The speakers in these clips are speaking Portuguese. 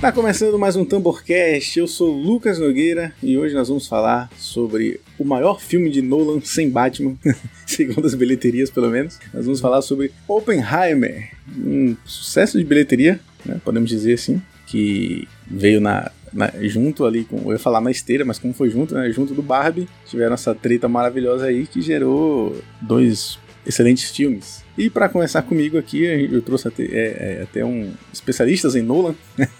Tá começando mais um Tamborcast, eu sou Lucas Nogueira e hoje nós vamos falar sobre o maior filme de Nolan sem Batman, segundo as bilheterias pelo menos. Nós vamos falar sobre Oppenheimer, um sucesso de bilheteria, né, podemos dizer assim, que veio na, na, junto ali com, eu ia falar na esteira, mas como foi junto, né, junto do Barbie, tiveram essa treta maravilhosa aí que gerou dois excelentes filmes. E para começar comigo aqui, eu trouxe até, é, é, até um especialistas em Nolan,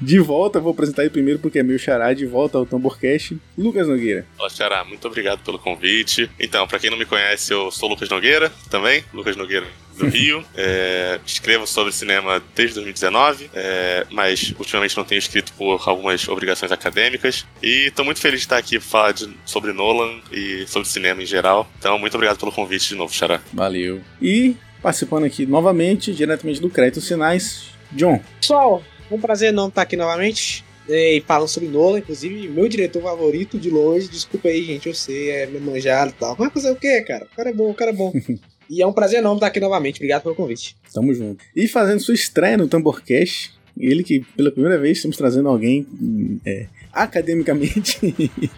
de volta, vou apresentar ele primeiro porque é meu xará, de volta ao Tamborcast, Lucas Nogueira. Olá, xará, muito obrigado pelo convite. Então, para quem não me conhece, eu sou Lucas Nogueira, também, Lucas Nogueira do Rio. É, escrevo sobre cinema desde 2019, é, mas ultimamente não tenho escrito por algumas obrigações acadêmicas. E estou muito feliz de estar aqui para falar de, sobre Nolan e sobre cinema em geral. Então, muito obrigado pelo convite de novo, Xará. Valeu. E participando aqui novamente, diretamente do Crédito Sinais, John. Pessoal, um prazer não estar aqui novamente. E falando sobre Nolan, inclusive, meu diretor favorito de longe. Desculpa aí, gente, eu sei, é meu manjado e tal. Mas fazer o quê, cara? O cara é bom, o cara é bom. e é um prazer enorme estar aqui novamente. Obrigado pelo convite. Tamo junto. E fazendo sua estreia no Tamborcast, ele que pela primeira vez estamos trazendo alguém é, academicamente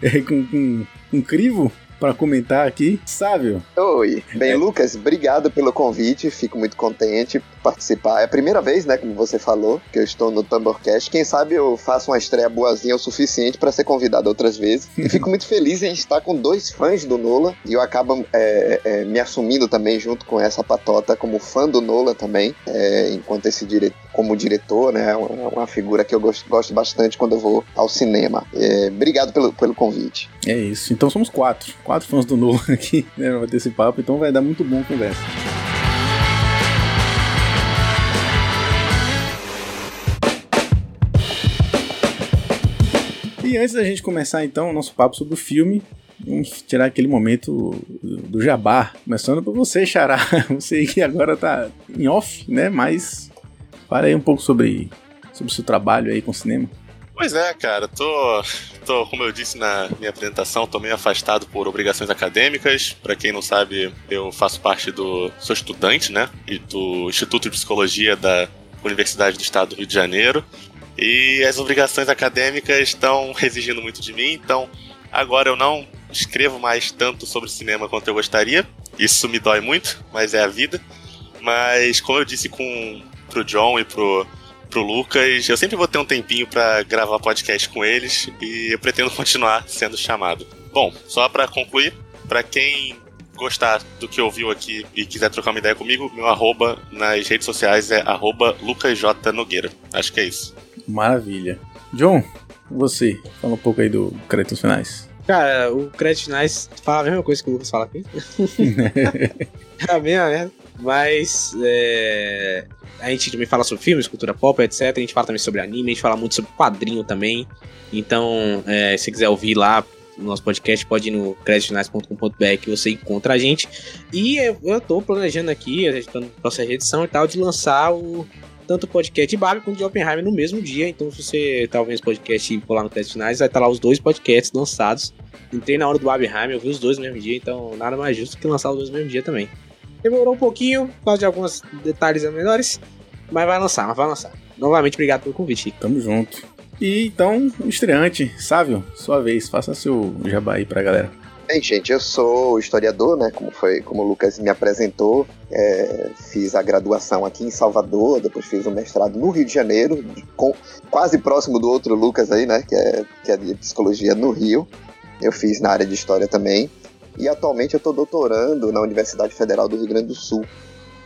é, com, com um crivo para comentar aqui. Sávio. Oi. Bem, é. Lucas, obrigado pelo convite. Fico muito contente por participar. É a primeira vez, né, como você falou, que eu estou no Tamborcast. Quem sabe eu faço uma estreia boazinha o suficiente para ser convidado outras vezes. E fico muito feliz em estar com dois fãs do Nola. E eu acabo é, é, me assumindo também junto com essa patota como fã do Nola também, é, enquanto esse diretor, como diretor, né, é uma, uma figura que eu gosto, gosto, bastante quando eu vou ao cinema. É, obrigado pelo, pelo convite. É isso. Então somos quatro quatro fãs do Nolan aqui, né? Vai ter esse papo, então vai dar muito bom conversa. E antes da gente começar então o nosso papo sobre o filme, vamos tirar aquele momento do jabá, começando por você, Xará, você que agora tá em off, né, mas fala aí um pouco sobre, sobre o seu trabalho aí com cinema. Pois é, cara, tô, tô, como eu disse na minha apresentação, tô meio afastado por obrigações acadêmicas. Para quem não sabe, eu faço parte do. sou estudante, né? E do Instituto de Psicologia da Universidade do Estado do Rio de Janeiro. E as obrigações acadêmicas estão exigindo muito de mim, então agora eu não escrevo mais tanto sobre cinema quanto eu gostaria. Isso me dói muito, mas é a vida. Mas como eu disse com pro John e pro pro Lucas. Eu sempre vou ter um tempinho para gravar podcast com eles e eu pretendo continuar sendo chamado. Bom, só para concluir, para quem gostar do que ouviu aqui e quiser trocar uma ideia comigo, meu arroba nas redes sociais é arroba lucasjnogueira. Acho que é isso. Maravilha. John, você, fala um pouco aí do créditos finais. Cara, o crédito finais fala a mesma coisa que o Lucas fala aqui. é a mesma merda. Mas é, a gente também fala sobre filmes, cultura pop, etc. A gente fala também sobre anime, a gente fala muito sobre quadrinho também. Então, é, se quiser ouvir lá no nosso podcast, pode ir no creditfinais.com.br que você encontra a gente. E eu, eu tô planejando aqui, a gente tá no processo de edição e tal, de lançar o tanto o podcast de Barbie quanto de Oppenheimer no mesmo dia. Então, se você tá ouvindo esse podcast e for lá no Crédito Finais, vai estar tá lá os dois podcasts lançados. Entrei na hora do Oppenheimer, eu vi os dois no mesmo dia, então nada mais justo que lançar os dois no mesmo dia também. Demorou um pouquinho, por causa de alguns detalhes menores, mas vai lançar, mas vai lançar. Novamente, obrigado pelo convite. Tamo junto. E então, estreante, Sávio, sua vez, faça seu jabá aí pra galera. Bem, gente, eu sou historiador, né? Como foi, como o Lucas me apresentou, é, fiz a graduação aqui em Salvador, depois fiz o mestrado no Rio de Janeiro, com, quase próximo do outro Lucas aí, né? Que é, que é de psicologia no Rio. Eu fiz na área de história também. E atualmente eu estou doutorando na Universidade Federal do Rio Grande do Sul.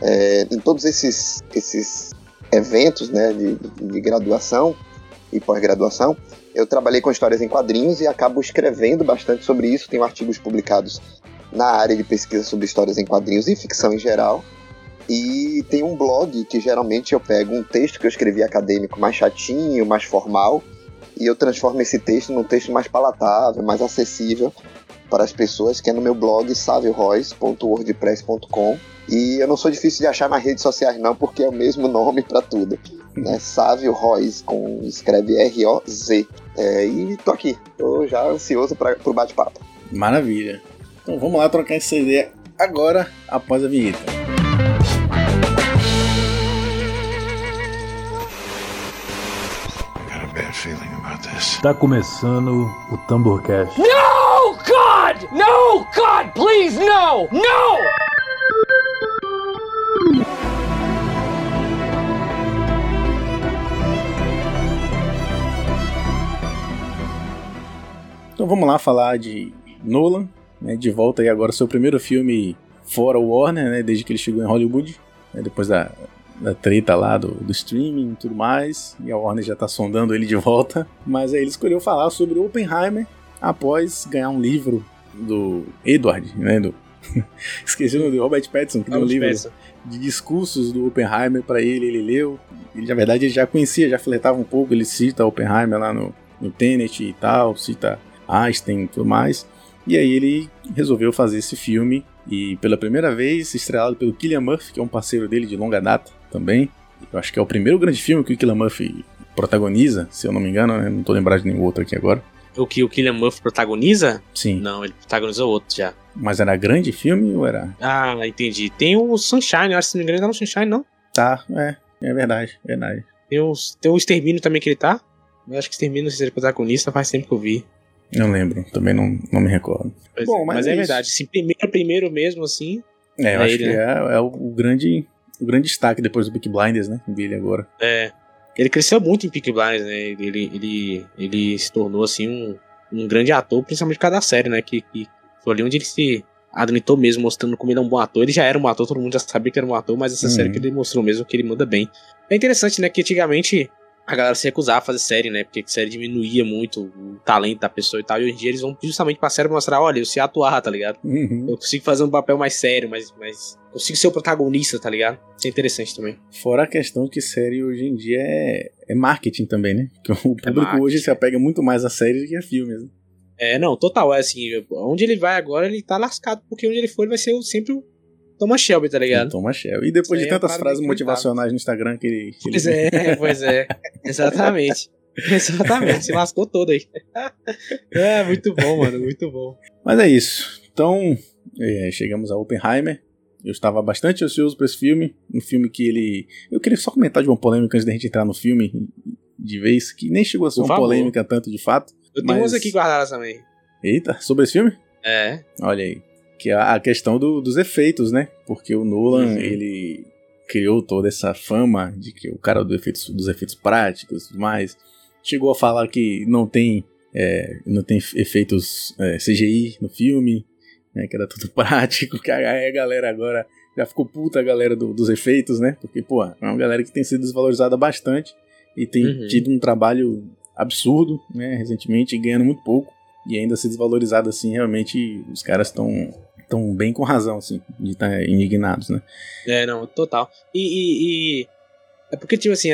É, em todos esses, esses eventos né, de, de graduação e pós-graduação, eu trabalhei com histórias em quadrinhos e acabo escrevendo bastante sobre isso. Tenho artigos publicados na área de pesquisa sobre histórias em quadrinhos e ficção em geral. E tem um blog que geralmente eu pego um texto que eu escrevi acadêmico mais chatinho, mais formal, e eu transformo esse texto num texto mais palatável, mais acessível para as pessoas, que é no meu blog savioRoyce.wordpress.com. E eu não sou difícil de achar nas redes sociais, não, porque é o mesmo nome para tudo. Né? Sávio Royce, com, escreve R-O-Z. É, e tô aqui, tô já ansioso para o bate-papo. Maravilha. Então vamos lá trocar essa ideia agora, após a vinheta. Está começando o Tamborcast. God! No, God, please, no! No! Então vamos lá falar de Nolan, né, de volta aí agora seu primeiro filme fora Warner, né, desde que ele chegou em Hollywood, né, depois da, da treta lá do, do streaming e tudo mais, e a Warner já tá sondando ele de volta, mas aí ele escolheu falar sobre Oppenheimer após ganhar um livro do Edward, né, do esqueci o nome do Robert Pattinson, que deu um livro Pattinson. de discursos do Oppenheimer pra ele, ele leu, ele na verdade ele já conhecia, já flertava um pouco, ele cita Oppenheimer lá no, no Tenet e tal, cita Einstein e tudo mais, e aí ele resolveu fazer esse filme e pela primeira vez estrelado pelo Killian Murphy, que é um parceiro dele de longa data também. Eu acho que é o primeiro grande filme que o Killian Murphy protagoniza, se eu não me engano, né? não tô lembrado de nenhum outro aqui agora. O que o Killian Murphy protagoniza? Sim, Não, ele protagonizou outro já. mas era grande filme ou era? Ah, entendi. Tem o Sunshine, eu acho que se não me engano, tá no Sunshine, não. Tá, é, é verdade, verdade. Tem o, tem o Extermínio também que ele tá. Eu acho que Extermínio, não sei se ele é protagonista, faz tempo que eu vi. Eu lembro, também não, não me recordo. Pois Bom, é, mas mas, é é, verdade. Se primeiro, primeiro mesmo, assim. É, eu É acho ele, que né? é, é o, o grande o grande destaque depois do Peak Blinders, né? Dele agora. É. Ele cresceu muito em Peaky Blinders, né? Ele, ele, ele se tornou, assim, um, um grande ator, principalmente por causa da série, né? Que, que foi ali onde ele se admitou mesmo, mostrando como ele é um bom ator. Ele já era um ator, todo mundo já sabia que era um ator, mas essa Uhum. série que ele mostrou mesmo que ele manda bem. É interessante, né? Que antigamente a galera se recusava a fazer série, né? Porque a série diminuía muito o talento da pessoa e tal. E hoje em dia eles vão justamente pra série mostrar: olha, eu sei atuar, tá ligado? Uhum. Eu consigo fazer um papel mais sério, mas, mas consigo ser o protagonista, tá ligado? Isso é interessante também. Fora a questão que série hoje em dia é, é marketing também, né? Porque o público marketing. hoje se apega muito mais a séries do que a filmes. né? É, não, total, é assim, onde ele vai agora, ele tá lascado, porque onde ele for, ele vai ser sempre o Thomas Shelby, tá ligado? Thomas Shelby. E depois Isso de é tantas frases parada motivacionais no Instagram que ele. que Pois ele- é, pois é, exatamente. Exatamente, se lascou todo aí. É, muito bom, mano, muito bom. Mas é isso. Então, é, chegamos a Oppenheimer. Eu estava bastante ansioso para esse filme. Um filme que ele. Eu queria só comentar de uma polêmica antes da gente entrar no filme de vez, que nem chegou a ser uma polêmica tanto de fato. Eu tenho Mas- umas aqui guardadas também. Eita, sobre esse filme? É, Olha aí. Que é a questão do- dos efeitos, né? Porque o Nolan, Uhum. ele criou toda essa fama de que o cara do efeitos, dos efeitos práticos e tudo mais. Chegou a falar que não tem, é, não tem efeitos é, CGI no filme, né? Que era tudo prático. Que a galera agora já ficou puta a galera do- dos efeitos, né? Porque, pô, é uma galera que tem sido desvalorizada bastante e tem Uhum. tido um trabalho absurdo, né? Recentemente, ganhando muito pouco e ainda ser desvalorizado assim, realmente os caras estão tão bem com razão, assim, de estar indignados, né? é, não, total. E, e- e- é porque, tipo assim,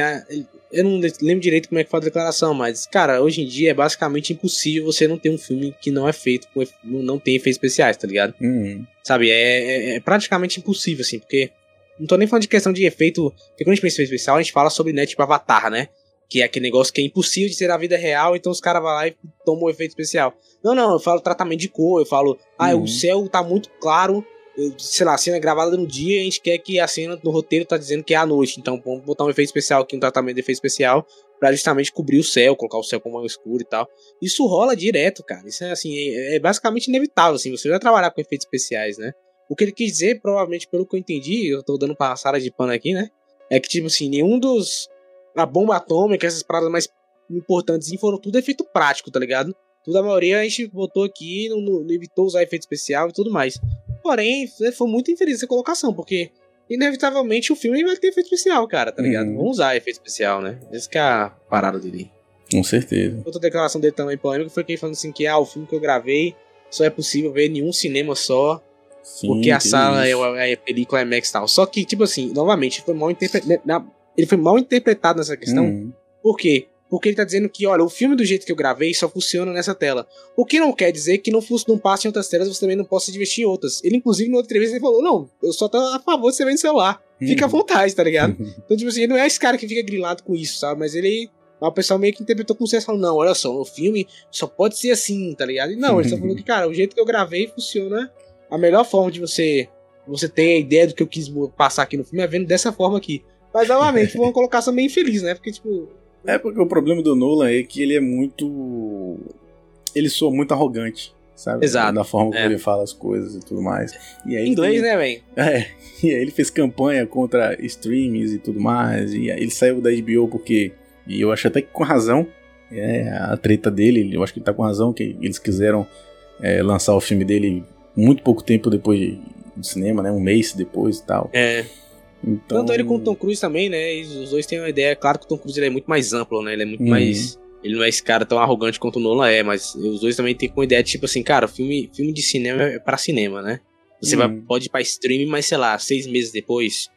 eu não lembro direito como é que foi a declaração, mas, cara, hoje em dia é basicamente impossível você não ter um filme que não é feito, com, não tem efeitos especiais, tá ligado? Uhum. Sabe, é, é- é praticamente impossível, assim, porque. Não tô nem falando de questão de efeito. Porque quando a gente pensa em efeito especial, a gente fala sobre, né, tipo, Avatar, né? Que é aquele negócio que é impossível de ser na vida real, então os caras vão lá e tomam um efeito especial. Não, não, eu falo tratamento de cor, eu falo, ah, Uhum. o céu tá muito claro, eu- sei lá, a cena é gravada no dia e a gente quer que a cena no roteiro tá dizendo que é à noite. Então vamos botar um efeito especial aqui, um tratamento de efeito especial, pra justamente cobrir o céu, colocar o céu como escuro e tal. Isso rola direto, cara. Isso é assim, é, é basicamente inevitável, assim, você vai trabalhar com efeitos especiais, né? O que ele quis dizer, provavelmente, pelo que eu entendi, eu tô dando passada de pano aqui, né? É que, tipo assim, nenhum dos. A bomba atômica, essas paradas mais importantes, foram tudo efeito prático, tá ligado? Tudo a maioria a gente botou aqui, não, não evitou usar efeito especial e tudo mais. Porém, foi muito infeliz essa colocação, porque inevitavelmente o filme vai ter efeito especial, cara, tá ligado? Uhum. Vamos usar efeito especial, né? Essa que é a parada dele. Com certeza. Outra declaração dele também polêmica foi que ele falando assim que ah, o filme que eu gravei só é possível ver em um cinema só, Sim, porque a sala é, isso. é a película IMAX e tal. Só que, tipo assim, novamente, foi mal interpretado. Ele foi mal interpretado nessa questão. Uhum. Por quê? Porque ele tá dizendo que, olha, o filme do jeito que eu gravei só funciona nessa tela. O que não quer dizer que não, não passe em outras telas, você também não possa se divertir em outras. Ele, inclusive, na outra entrevista, ele falou: não, eu só tô a favor de você ver no celular. Fica à Uhum. vontade, tá ligado? Então, tipo assim, ele não é esse cara que fica grilado com isso, sabe? Mas ele. O pessoal meio que interpretou se fosse falando, não, olha só, o filme só pode ser assim, tá ligado? E não, ele só falou que, cara, o jeito que eu gravei funciona. A melhor forma de você você ter a ideia do que eu quis passar aqui no filme é vendo dessa forma aqui. Mas, novamente, foi uma colocação meio infeliz, né? Porque, tipo, É porque o problema do Nolan é que ele é muito. Ele soa muito arrogante, sabe? Exato, Da forma como é. ele fala as coisas e tudo mais. E aí Em inglês, tem- né, velho? É, e aí ele fez campanha contra streams e tudo mais. E aí ele saiu da HBO porque. E eu acho até que com razão. É a treta dele, eu acho que ele tá com razão, que eles quiseram é, lançar o filme dele muito pouco tempo depois de- do cinema, né? Um mês depois e tal. É. Então, Tanto ele quanto o Tom Cruise também, né? E os dois têm uma ideia. Claro que o Tom Cruise ele é muito mais amplo, né? Ele é muito Uhum. mais. Ele não é esse cara tão arrogante quanto o Nolan é, mas os dois também têm com ideia de tipo assim, cara, filme, filme de cinema é pra cinema, né? Você vai, Uhum. pode ir pra streaming, mas sei lá, seis meses depois,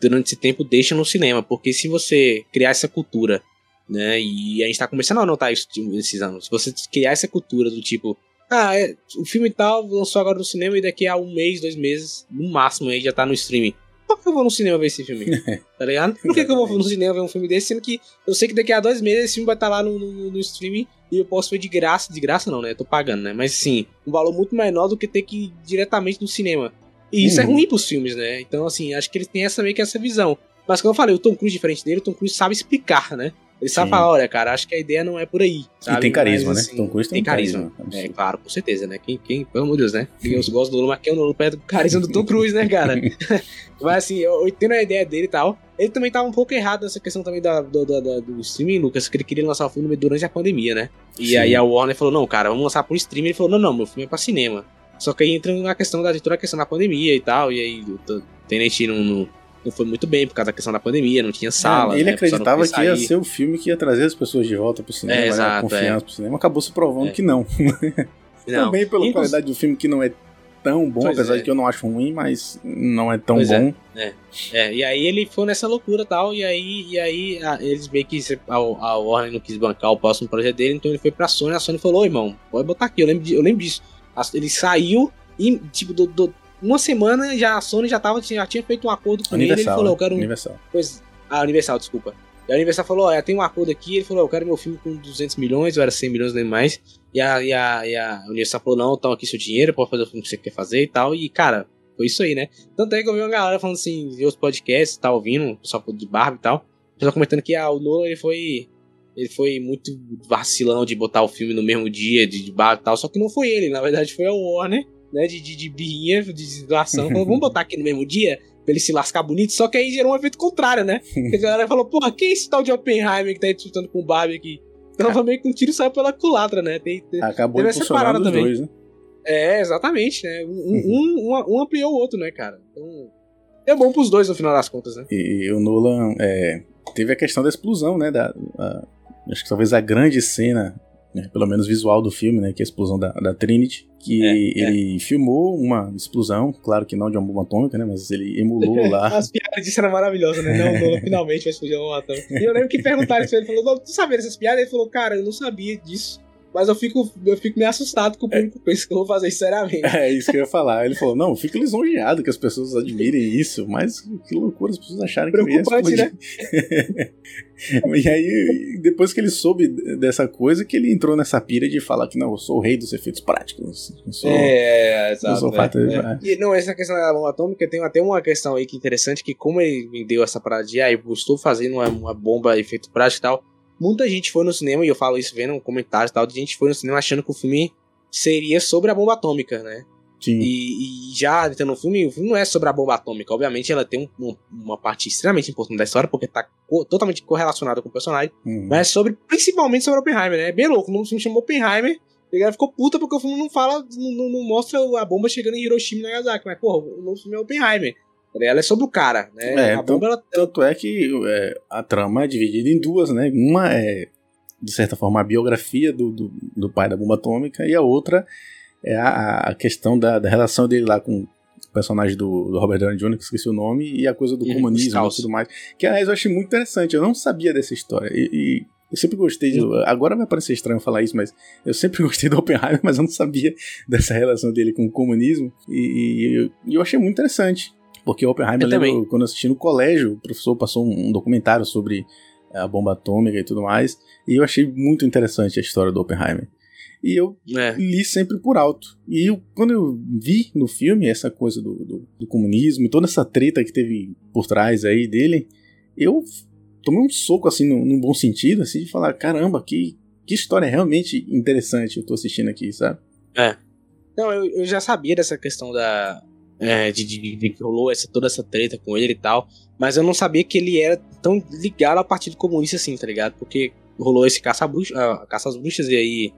durante esse tempo, deixa no cinema. Porque se você criar essa cultura, né? E a gente tá começando a notar isso esses anos. Se você criar essa cultura do tipo, ah, é, o filme tal lançou agora no cinema e daqui a um mês, dois meses, no máximo aí já tá no streaming. Por que eu vou no cinema ver esse filme? tá ligado? Por que, que eu vou no cinema ver um filme desse, sendo que eu sei que daqui a dois meses esse filme vai estar lá no, no, no streaming e eu posso ver de graça, de graça não, né? Eu tô pagando, né? Mas sim, um valor muito menor do que ter que ir diretamente no cinema. E isso é Uhum. ruim pros filmes, né? Então, assim, acho que eles têm essa meio que essa visão. Mas como eu falei, o Tom Cruise, diferente dele, o Tom Cruise sabe explicar, né? Ele sabe falar, olha, cara, acho que a ideia não é por aí. E sabe? tem carisma, Mas, né? assim, Tom Cruise tem, tem um carisma. É, absurdo. claro, com certeza, né? Quem, quem, pelo amor de Deus, né? Eu gosto do Lula, mas quem é o Lula perto do carisma do Tom Cruise, né, cara? mas assim, eu, eu entendo a ideia dele e tal. Ele também tava um pouco errado nessa questão também da, do, da- do streaming, Lucas, que ele queria lançar o filme durante a pandemia, né? E Sim. aí a Warner falou, não, cara, vamos lançar por streaming. Ele falou, não, não, meu filme é pra cinema. Só que aí entra na questão da toda a questão da pandemia e tal, e aí o T- Tenet não, não, não foi muito bem por causa da questão da pandemia, não tinha sala. É, ele né, acreditava que ia ser o filme que ia trazer as pessoas de volta pro cinema, É, né? exato, confiança pro cinema. Acabou se provando É. que não. Não. Também pela Inclusive- qualidade do filme que não é tão bom, Pois apesar é. de que eu não acho ruim, mas não é tão Pois é. bom. É, e aí ele foi nessa loucura e tal, e aí, e aí a- eles meio que a, a Warner não quis bancar o próximo projeto dele, então ele foi pra Sony, a Sony falou, "Ô, irmão, pode botar aqui, eu lembro, de- eu lembro disso. Ele saiu e, tipo, do, do- uma semana já a Sony já, tava, já tinha feito um acordo com ele, ele Universal. falou, eu quero um, Universal. Pois, a Universal, desculpa. E a Universal falou, olha, tem um acordo aqui, ele falou, eu quero meu filme com 200 milhões, ou era 100 milhões, nem mais. E a, e a, e a Universal falou, não, então aqui seu dinheiro, pode fazer o filme que você quer fazer e tal. E, cara, foi isso aí, né? Tanto é que eu vi uma galera falando assim, outros podcasts, tá ouvindo, o pessoal de Barbie e tal. O pessoal comentando que ah, o Nolan, ele foi... Ele foi muito vacilão de botar o filme no mesmo dia, de, de Barbie e tal. Só que não foi ele, na verdade foi a Warner, né? De, de, de birrinha, de. Falou, vamos botar aqui no mesmo dia? Pra ele se lascar bonito, só que aí gerou um efeito contrário, né? Porque a galera falou, porra, quem é esse tal de Oppenheimer que tá aí disputando com o Barbie aqui? Então foi meio que um tiro saiu pela culatra, né? Tem, Acabou Teve essa impulsionando os também. dois, né? É, exatamente, né? Um, um, um, um ampliou o outro, né, cara? Então, é bom pros dois no final das contas, né? E o Nolan é, teve a questão da explosão, né? Da, a- acho que talvez a grande cena, né, pelo menos visual do filme, né? Que é a explosão da, da Trinity. Que É, ele filmou uma explosão, claro que não de uma bomba atômica, né? Mas ele emulou lá. As piadas disso eram maravilhosas, né? Não, Nolan finalmente vai explodir uma atômica. E eu lembro que perguntaram isso pra ele, ele falou, "Não, tu sabia dessas piadas? Ele falou, cara, eu não sabia disso. Mas eu fico, eu fico meio assustado com o público pensa que eu vou fazer isso seriamente. É isso que eu ia falar. Ele falou: Não, eu fico lisonjeado que as pessoas admirem isso, mas que loucura as pessoas acharem que eu Preocupante, né? e aí, depois que ele soube dessa coisa, que ele entrou nessa pira de falar que não, eu sou o rei dos efeitos práticos. Eu sou, É, eu sou fato. É. E, não, essa questão da bomba atômica tem até uma questão aí que é interessante, que como ele me deu essa parada de, ah, eu estou fazendo uma, uma bomba efeito prático e tal, muita gente foi no cinema, e eu falo isso vendo comentários e tal, de gente foi no cinema achando que o filme seria sobre a bomba atômica, né? Sim. E, e já entrando no filme, o filme não é sobre a bomba atômica. Obviamente, ela tem um- um- uma parte extremamente importante da história, porque tá co- totalmente correlacionada com o personagem. Uhum. Mas é sobre, principalmente sobre Oppenheimer, né? É bem louco. O filme chamou Oppenheimer. E a galera ficou puta porque o filme não fala, não, não- não mostra a bomba chegando em Hiroshima e Nagasaki. Mas, porra, o novo filme é Oppenheimer. Ela é sobre o cara, né? É, a bomba, ela, Tanto é que é, a trama é dividida em duas, né? Uma é, de certa forma, a biografia do, do, do pai da bomba atômica, e a outra é a, a questão da, da relação dele lá com o personagem do, do Robert Downey Jr., que esqueci o nome, e a coisa do Uhum, comunismo e tudo mais. Que, aliás, eu achei muito interessante. Eu não sabia dessa história. E, e eu sempre gostei de. Agora vai parecer estranho falar isso, mas eu sempre gostei do Oppenheimer, mas eu não sabia dessa relação dele com o comunismo. E, e eu, e eu achei muito interessante. Porque o Oppenheimer, Eu eu lembro, quando eu assisti no colégio, o professor passou um, um documentário sobre a bomba atômica e tudo mais. E eu achei muito interessante a história do Oppenheimer. E eu é. li sempre por alto. E eu, quando eu vi no filme essa coisa do, do, do comunismo e toda essa treta que teve por trás aí dele, eu tomei um soco, assim, num, num bom sentido, assim, de falar, caramba, que, que história realmente interessante eu tô assistindo aqui, sabe? É. Não, eu, eu já sabia dessa questão da. É, de, de, de que rolou essa, toda essa treta com ele e tal. Mas eu não sabia que ele era tão ligado ao Partido Comunista assim, tá ligado? Porque rolou esse caça, bruxa, uh, caça às bruxas e aí.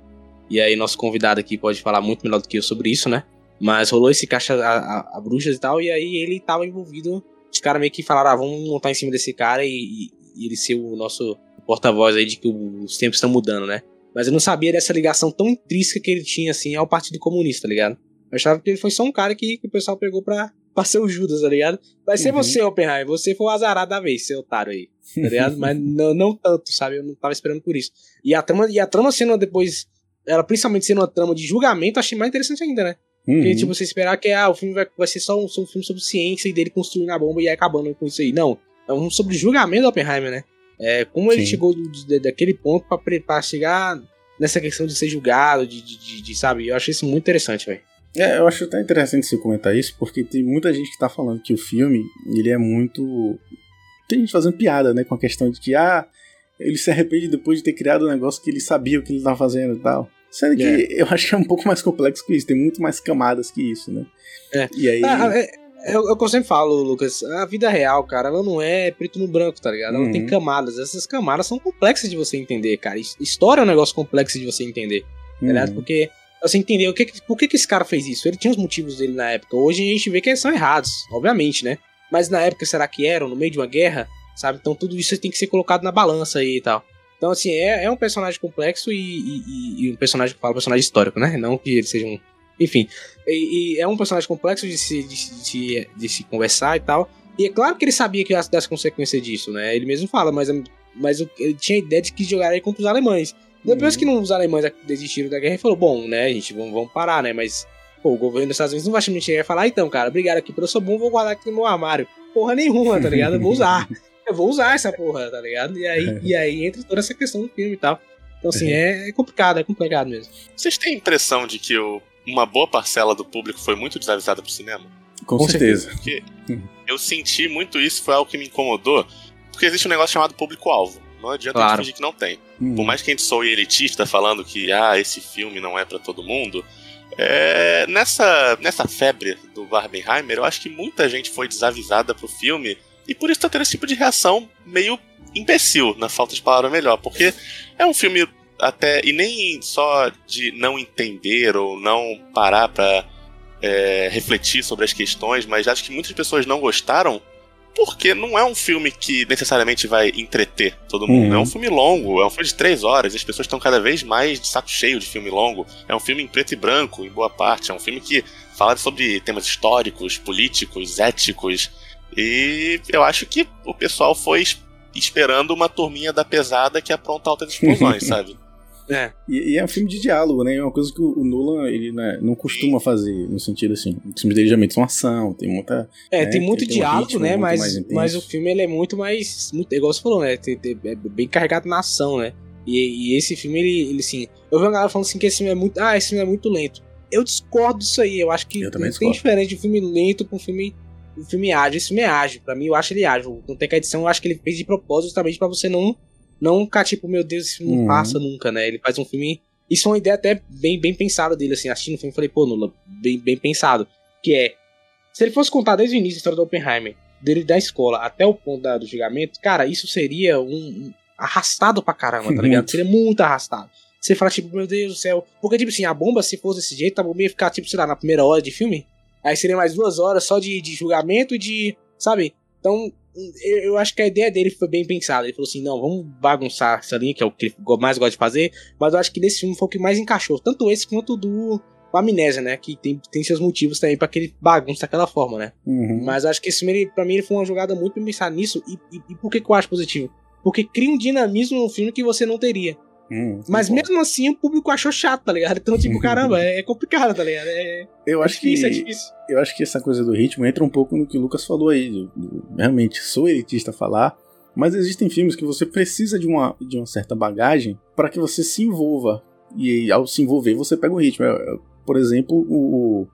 E aí, nosso convidado aqui pode falar muito melhor do que eu sobre isso, né? Mas rolou esse caça a, a, a bruxas e tal, e aí ele tava envolvido. Os caras meio que falaram, ah, vamos montar em cima desse cara e, e, e ele ser o nosso porta-voz aí de que os tempos estão mudando, né? Mas eu não sabia dessa ligação tão intrínseca que ele tinha, assim, ao Partido Comunista, tá ligado? Eu achava que ele foi só um cara que, que o pessoal pegou pra, pra ser o Judas, tá ligado? Vai ser uhum. você, Oppenheimer. Você foi o azarado da vez, seu otário aí. Tá ligado? Mas não, não tanto, sabe? Eu não tava esperando por isso. E a trama, e a trama sendo depois. Ela principalmente sendo uma trama de julgamento, achei mais interessante ainda, né? Uhum. Porque, tipo, você esperar que ah, o filme vai, vai ser só um, um filme sobre ciência e dele construindo a bomba e acabando com isso aí. Não. É um sobre julgamento do Oppenheimer, né? É, como Sim. ele chegou do, de, daquele ponto pra, pra chegar nessa questão de ser julgado, de, de, de, de sabe? Eu achei isso muito interessante, velho. É, eu acho até interessante você comentar isso, porque tem muita gente que tá falando que o filme, ele é muito... Tem gente fazendo piada, né, com a questão de que, ah, ele se arrepende depois de ter criado um negócio que ele sabia o que ele tava fazendo e tal. Sendo que é. eu acho que é um pouco mais complexo que isso, tem muito mais camadas que isso, né? É. E aí... Ah, é, é, o que eu sempre falo, Lucas, a vida real, cara, ela não é preto no branco, tá ligado? Ela uhum. tem camadas. Essas camadas são complexas de você entender, cara. História é um negócio complexo de você entender, tá ligado? Uhum. Porque você entender o que, por que, que esse cara fez isso. Ele tinha os motivos dele na época. Hoje a gente vê que eles são errados, obviamente, né? Mas na época, será que eram? No meio de uma guerra? Sabe? Então tudo isso tem que ser colocado na balança aí e tal. Então, assim, é, é um personagem complexo e, e, e um personagem que fala personagem histórico, né? Não que ele seja um enfim, e, e, é um personagem complexo de se, de, de, de, se conversar e tal. E é claro que ele sabia que ia das consequências disso, né? Ele mesmo fala, mas, mas ele tinha a ideia de que jogaria contra os alemães. Depois uhum. que os alemães desistiram da guerra, ele falou: bom, né, gente, vamos, vamos parar, né? Mas, pô, o governo dos Estados Unidos não vai chegar e falar: então, cara, obrigado aqui pelo seu bom, vou guardar aqui no meu armário. Porra nenhuma, tá ligado? Eu vou usar. Eu vou usar essa porra, tá ligado? E aí, e aí entra toda essa questão do filme e tal. Então, assim, uhum. é, é complicado, é complicado mesmo. Vocês têm a impressão de que o uma boa parcela do público foi muito desavisada pro cinema. Com, Com certeza. certeza. Porque eu senti muito isso, foi algo que me incomodou, porque existe um negócio chamado público-alvo. Não adianta claro. a gente fingir que não tem. Hum. Por mais que a gente soe elitista falando que ah, esse filme não é para todo mundo, é, nessa, nessa febre do Barbenheimer, eu acho que muita gente foi desavisada pro filme e por isso tá tendo esse tipo de reação meio imbecil, na falta de palavra melhor, porque é um filme até e nem só de não entender ou não parar para é, refletir sobre as questões, mas acho que muitas pessoas não gostaram porque não é um filme que necessariamente vai entreter todo mundo. Uhum. É um filme longo, é um filme de três horas. As pessoas estão cada vez mais de saco cheio de filme longo. É um filme em preto e branco, em boa parte. É um filme que fala sobre temas históricos, políticos, éticos. E eu acho que o pessoal foi esperando uma turminha da pesada que apronta altas explosões, sabe? É. E, e, é um filme de diálogo, né? É uma coisa que o, o Nolan ele né, não costuma fazer, no sentido assim. Os filmes dele geralmente são ação, tem muita. É, né, tem muito tem diálogo, um né? Mas, mas o filme ele é muito mais. Muito, igual você falou, né? Tem, tem, é bem carregado na ação, né? E, e, esse filme, ele, ele assim. Eu vi uma galera falando assim que esse filme é muito. Ah, esse filme é muito lento. Eu discordo disso aí. Eu acho que eu não tem diferente de filme lento com filme. Um filme ágil, esse filme é ágil. Pra mim, eu acho ele ágil. Não tem que a edição, eu acho que ele fez de propósito justamente pra você não não ficar tipo, meu Deus, esse filme não uhum. passa nunca, né? Ele faz um filme. Isso é uma ideia até bem, bem pensada dele, assim, assistindo o filme, falei, pô, Nula, bem, bem pensado. Que é. Se ele fosse contar desde o início a história do Oppenheimer, dele da escola até o ponto da, do julgamento, cara, isso seria um, um arrastado pra caramba, tá ligado? Seria muito arrastado. Você fala, tipo, meu Deus do céu. Porque, tipo assim, a bomba, se fosse desse jeito, a bomba ia ficar, tipo, sei lá, na primeira hora de filme. Aí seria mais duas horas só de, de julgamento e de. Sabe? Então, eu acho que a ideia dele foi bem pensada. Ele falou assim: não, vamos bagunçar essa linha, que é o que ele mais gosta de fazer. Mas eu acho que nesse filme foi o que mais encaixou. Tanto esse quanto do Amnésia, né? Que tem, tem seus motivos também para que ele bagunça daquela forma, né? Uhum. Mas eu acho que esse filme, ele, pra mim, ele foi uma jogada muito bem pensada nisso. E, e, e por que, que eu acho positivo? Porque cria um dinamismo no filme que você não teria. Hum, Mas bom. mesmo assim o público achou chato, tá ligado? Então, tipo, caramba, é, é complicado, tá ligado? É, eu acho difícil, que, é difícil. Eu acho que essa coisa do ritmo entra um pouco no que o Lucas falou aí. realmente, sou elitista falar. Mas existem filmes que você precisa de uma, de uma certa bagagem para que você se envolva. E ao se envolver, você pega o ritmo. Por exemplo, o,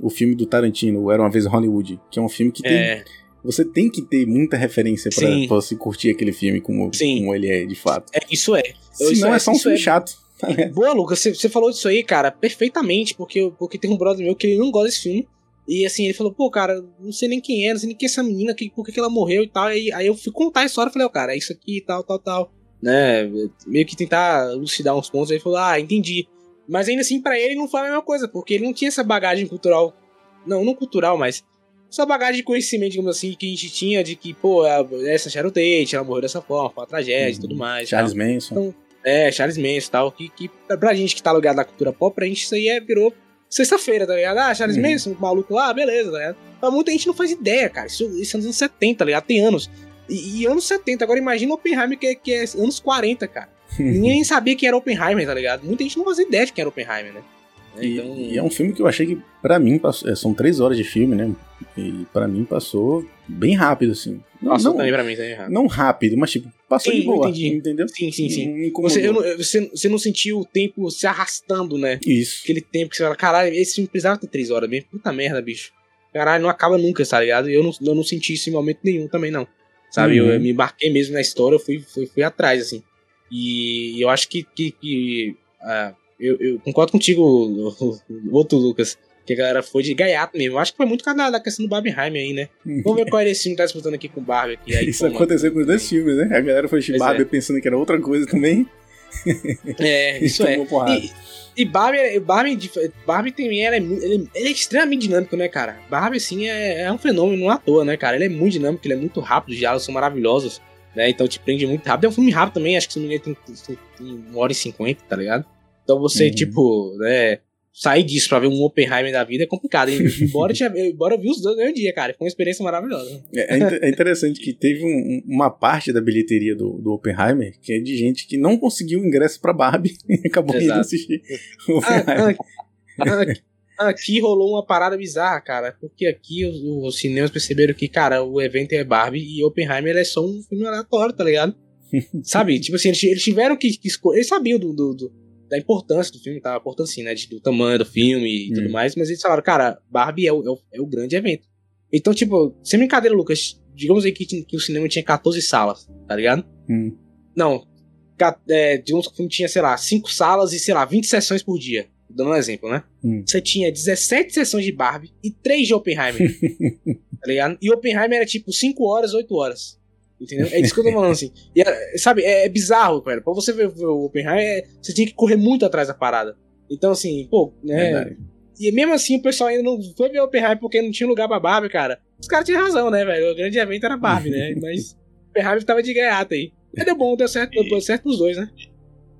o filme do Tarantino, Era Uma Vez em Hollywood, que é um filme que tem. É você tem que ter muita referência pra, Sim. pra você curtir aquele filme como, Sim. como ele é de fato. É, isso é. Se Isso não é só um isso filme chato. tá? Boa, Lucas, você, você falou disso aí, cara, perfeitamente, porque, porque tem um brother meu que ele não gosta desse filme. E assim, ele falou, pô, cara, não sei nem quem é, não sei nem quem é essa menina, que, por que, que ela morreu e tal. Aí, aí eu fui contar a história e falei, ó, cara, é isso aqui, tal, tal, tal. Né? Meio que tentar elucidar uns pontos. Aí ele falou, ah, entendi. Mas ainda assim, pra ele não foi a mesma coisa, porque ele não tinha essa bagagem cultural. Não, não cultural, mas. Essa bagagem de conhecimento, digamos assim, que a gente tinha de que, pô, essa Sharon Tate, ela morreu dessa forma, foi uma tragédia e Uhum. tudo mais. tal. Charles Manson. É, Charles Manson e tal, que, que pra- gente que tá ligado na cultura pop, pra gente isso aí é, virou sexta-feira, tá ligado? Ah, Charles Uhum. Manson, maluco lá, beleza, tá ligado? Mas muita gente não faz ideia, cara. Isso, isso é nos anos 70, tá ligado? Tem anos. E, e anos 70, agora imagina Oppenheimer que, é- que é anos 40, cara. Ninguém sabia quem era Oppenheimer, tá ligado? Muita gente não fazia ideia de quem era Oppenheimer, né? E, Então, e é um filme que eu achei que, pra mim, passou- é, são três horas de filme, né? E pra mim passou bem rápido, assim. Não, passou não, também pra mim, tá errado. não rápido, mas tipo, passou Sim, de boa. entendi. Entendeu? Sim, sim, sim. Você, eu não- você, você não sentiu o tempo se arrastando, né? Isso. aquele tempo que você fala, caralho, esse filme precisava ter três horas mesmo. Puta merda, bicho. Caralho, não acaba nunca, tá ligado? E eu não, eu não senti isso em momento nenhum também, não. Sabe? Uhum. Eu, eu me embarquei mesmo na história, eu fui, fui, fui atrás, assim. E eu acho que. que, que ah, eu, eu concordo contigo, o, o- outro Lucas. Que a galera foi de gaiato mesmo. Acho que foi muito causa da, questão do Barbenheimer aí, né? Vamos ver qual é esse filme que tá disputando aqui com o Barbie aqui. Aí, Isso aconteceu com os dois filmes, né? A galera foi Pois Barbie é. pensando que era outra coisa também. É, isso é. porrada. E, e Barbie, Barbie, Barbie também ela é, ele, ele é extremamente dinâmico, né, cara? Barbie, assim, é, é um fenômeno não à toa, né, cara? Ele é muito dinâmico, ele é muito rápido, os diálogos são maravilhosos, né? Então te prende muito rápido. É um filme rápido também, acho que se não me engano tem, tem, tem uma hora e cinquenta, tá ligado? Então você, Uhum. tipo, né, sair disso pra ver um Oppenheimer da vida é complicado. hein? Embora, tinha- embora eu vi os dois no dia, cara. Foi uma experiência maravilhosa. É, é é interessante que teve um- um- uma parte da bilheteria do, do Oppenheimer que é de gente que não conseguiu ingresso pra Barbie e acabou indo Exato. assistir o Ah, Oppenheimer. ah, aqui, aqui rolou uma parada bizarra, cara. Porque aqui os, os cinemas perceberam que, cara, o evento é Barbie e Oppenheimer é só um filme aleatório, tá ligado? Sabe? Tipo assim, eles, eles tiveram que, que escolher. Eles sabiam do, do- do- da importância do filme, tá? A importância, assim, né? de- do tamanho do filme e tudo Hum. mais. Mas eles falaram, cara, Barbie é o, é o, é o grande evento. Então, tipo, sem brincadeira, Lucas, digamos aí que, que o cinema tinha 14 salas, tá ligado? Hum. Não. É, digamos que o filme tinha, sei lá, 5 salas e, sei lá, 20 sessões por dia. Dando um exemplo, né? Hum. Você tinha 17 sessões de Barbie e 3 de Oppenheimer. tá ligado? E Oppenheimer era tipo 5 horas, 8 horas. Entendeu? É isso que eu tô falando assim. E, é, sabe, é, é bizarro, cara. Pra você ver, ver o Oppenheimer, é- você tinha que correr muito atrás da parada. Então, assim, pô, né? Verdade. E mesmo assim, o pessoal ainda não foi ver o Oppenheimer porque não tinha lugar pra Barbie, cara. Os caras tinham razão, né, velho? O grande evento era Barbie, né? Mas o Oppenheimer tava de gaiata aí. Mas deu bom, deu certo, deu certo pros dois, né?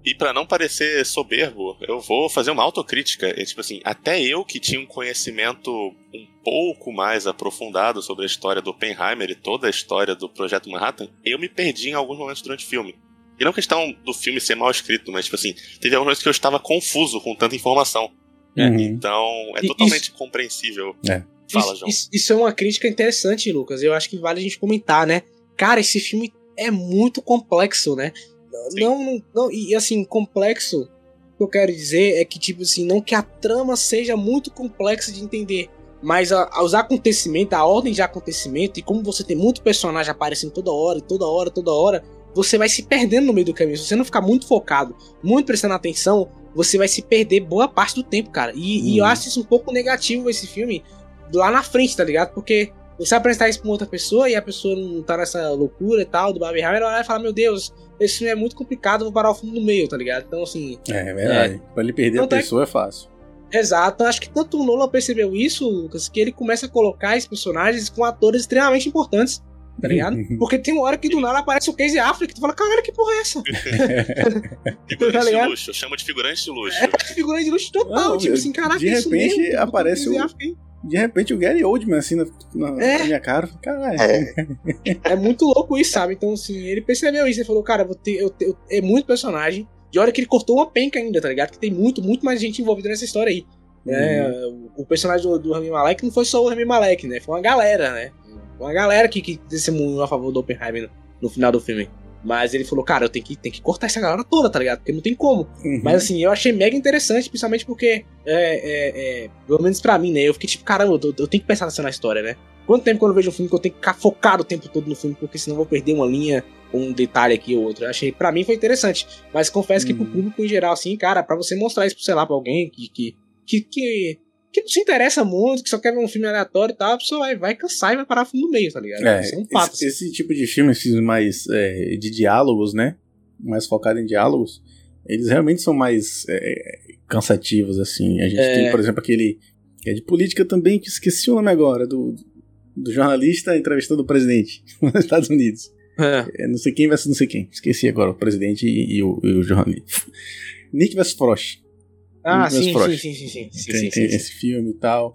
E pra não parecer soberbo, eu vou fazer uma autocrítica. É, tipo assim, até eu que tinha um conhecimento um pouco mais aprofundado sobre a história do Oppenheimer e toda a história do Projeto Manhattan, eu me perdi em alguns momentos durante o filme. E não questão do filme ser mal escrito, mas, tipo assim, teve alguns momentos que eu estava confuso com tanta informação. Uhum. Então, é E totalmente compreensível. É. Fala, isso, João. isso- isso é uma crítica interessante, Lucas. Eu acho que vale a gente comentar, né? Cara, esse filme é muito complexo, né? Sim. Não, não, não, e assim, complexo, o que eu quero dizer é que, tipo assim, não que a trama seja muito complexa de entender, mas a- a- os acontecimentos, a ordem de acontecimento, e como você tem muito personagem aparecendo toda hora, toda hora, toda hora, você vai se perdendo no meio do caminho. Se você não ficar muito focado, muito prestando atenção, você vai se perder boa parte do tempo, cara. E, e eu Uhum. acho isso um pouco negativo, esse filme, lá na frente, tá ligado? Porque você vai apresentar isso pra outra pessoa e a pessoa não tá nessa loucura e tal, do Barbenheimer, ela vai falar, meu Deus, esse filme é muito complicado, eu vou parar o filme no meio, tá ligado? Então, assim, É verdade. Pra ele perder a Não, tá- pessoa é fácil. exato. Acho que tanto o Nolan percebeu isso, Lucas, que ele começa a colocar esses personagens com atores extremamente importantes, tá ligado? Porque tem uma hora que do nada aparece o Casey Affleck, tu fala, caralho, que porra é essa? Figurantes tá de luxo, eu chamo de figurantes de luxo. É figura de luxo total, Não, tipo assim, caraca, de é isso repente mesmo, aparece Casey o-? De repente o Gary Oldman assim na, na- É. minha cara. Caralho. É, É muito louco isso, sabe? Então, assim, ele percebeu isso. Ele falou, cara, vou ter, eu, eu- é muito personagem. De hora que ele cortou uma penca ainda, tá ligado? Que tem muito, muito mais gente envolvida nessa história aí. É, o, o personagem do, do Rami Malek não foi só o Rami Malek, né? Foi uma galera, né? Uma galera que, que testemunhou a favor do Oppenheimer no, no final do filme. Mas ele falou, cara, eu tenho que, tenho que cortar essa galera toda, tá ligado? Porque não tem como. Uhum. Mas assim, eu achei mega interessante, principalmente porque, é, é, é, pelo menos pra mim, né? Eu fiquei tipo, caramba, eu, eu tenho que prestar atenção na história, né? Quanto tempo quando eu vejo um filme que eu tenho que ficar focado o tempo todo no filme, porque senão eu vou perder uma linha, um detalhe aqui ou outro. Eu achei, para mim foi interessante. Mas confesso que pro Uhum. público em geral, assim, cara, para você mostrar isso, sei lá, pra alguém que, que, que, que, que não se interessa muito, que só quer ver um filme aleatório e tal, a pessoa vai, vai cansar e vai parar no meio, tá ligado? É, é um fato. esse, esse tipo de filme, esses filmes mais é, de diálogos, né? Mais focado em diálogos, eles realmente são mais é, cansativos, assim. A gente É. tem, por exemplo, aquele que é de política também, que esqueci o nome agora, do, do jornalista entrevistando o presidente nos Estados Unidos. É. É, não sei quem versus não sei quem. Esqueci agora, o presidente e, e o, e o jornalista. Nick vs. Frost. Ah, sim, sim, sim, sim, sim, sim, tem, sim, tem sim, esse filme e tal.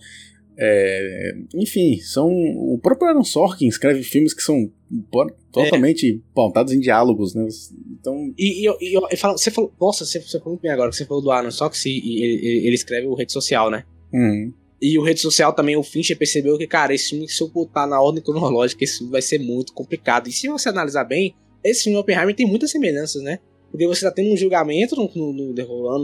É, enfim, são. O próprio Aaron Sorkin escreve filmes que são totalmente pautados em diálogos, né? Então. E, e, eu- e eu- eu falo- você falou, nossa, você, você falou muito bem agora, que você falou do Aaron Sox e ele, ele- escreve o rede social, né? hum, E o rede social também, o Fincher percebeu que, cara, esse filme, se eu botar na ordem cronológica, esse filme vai ser muito complicado. E se você analisar bem, esse filme Oppenheimer tem muitas semelhanças, né? Porque você tá tendo um julgamento no, no, no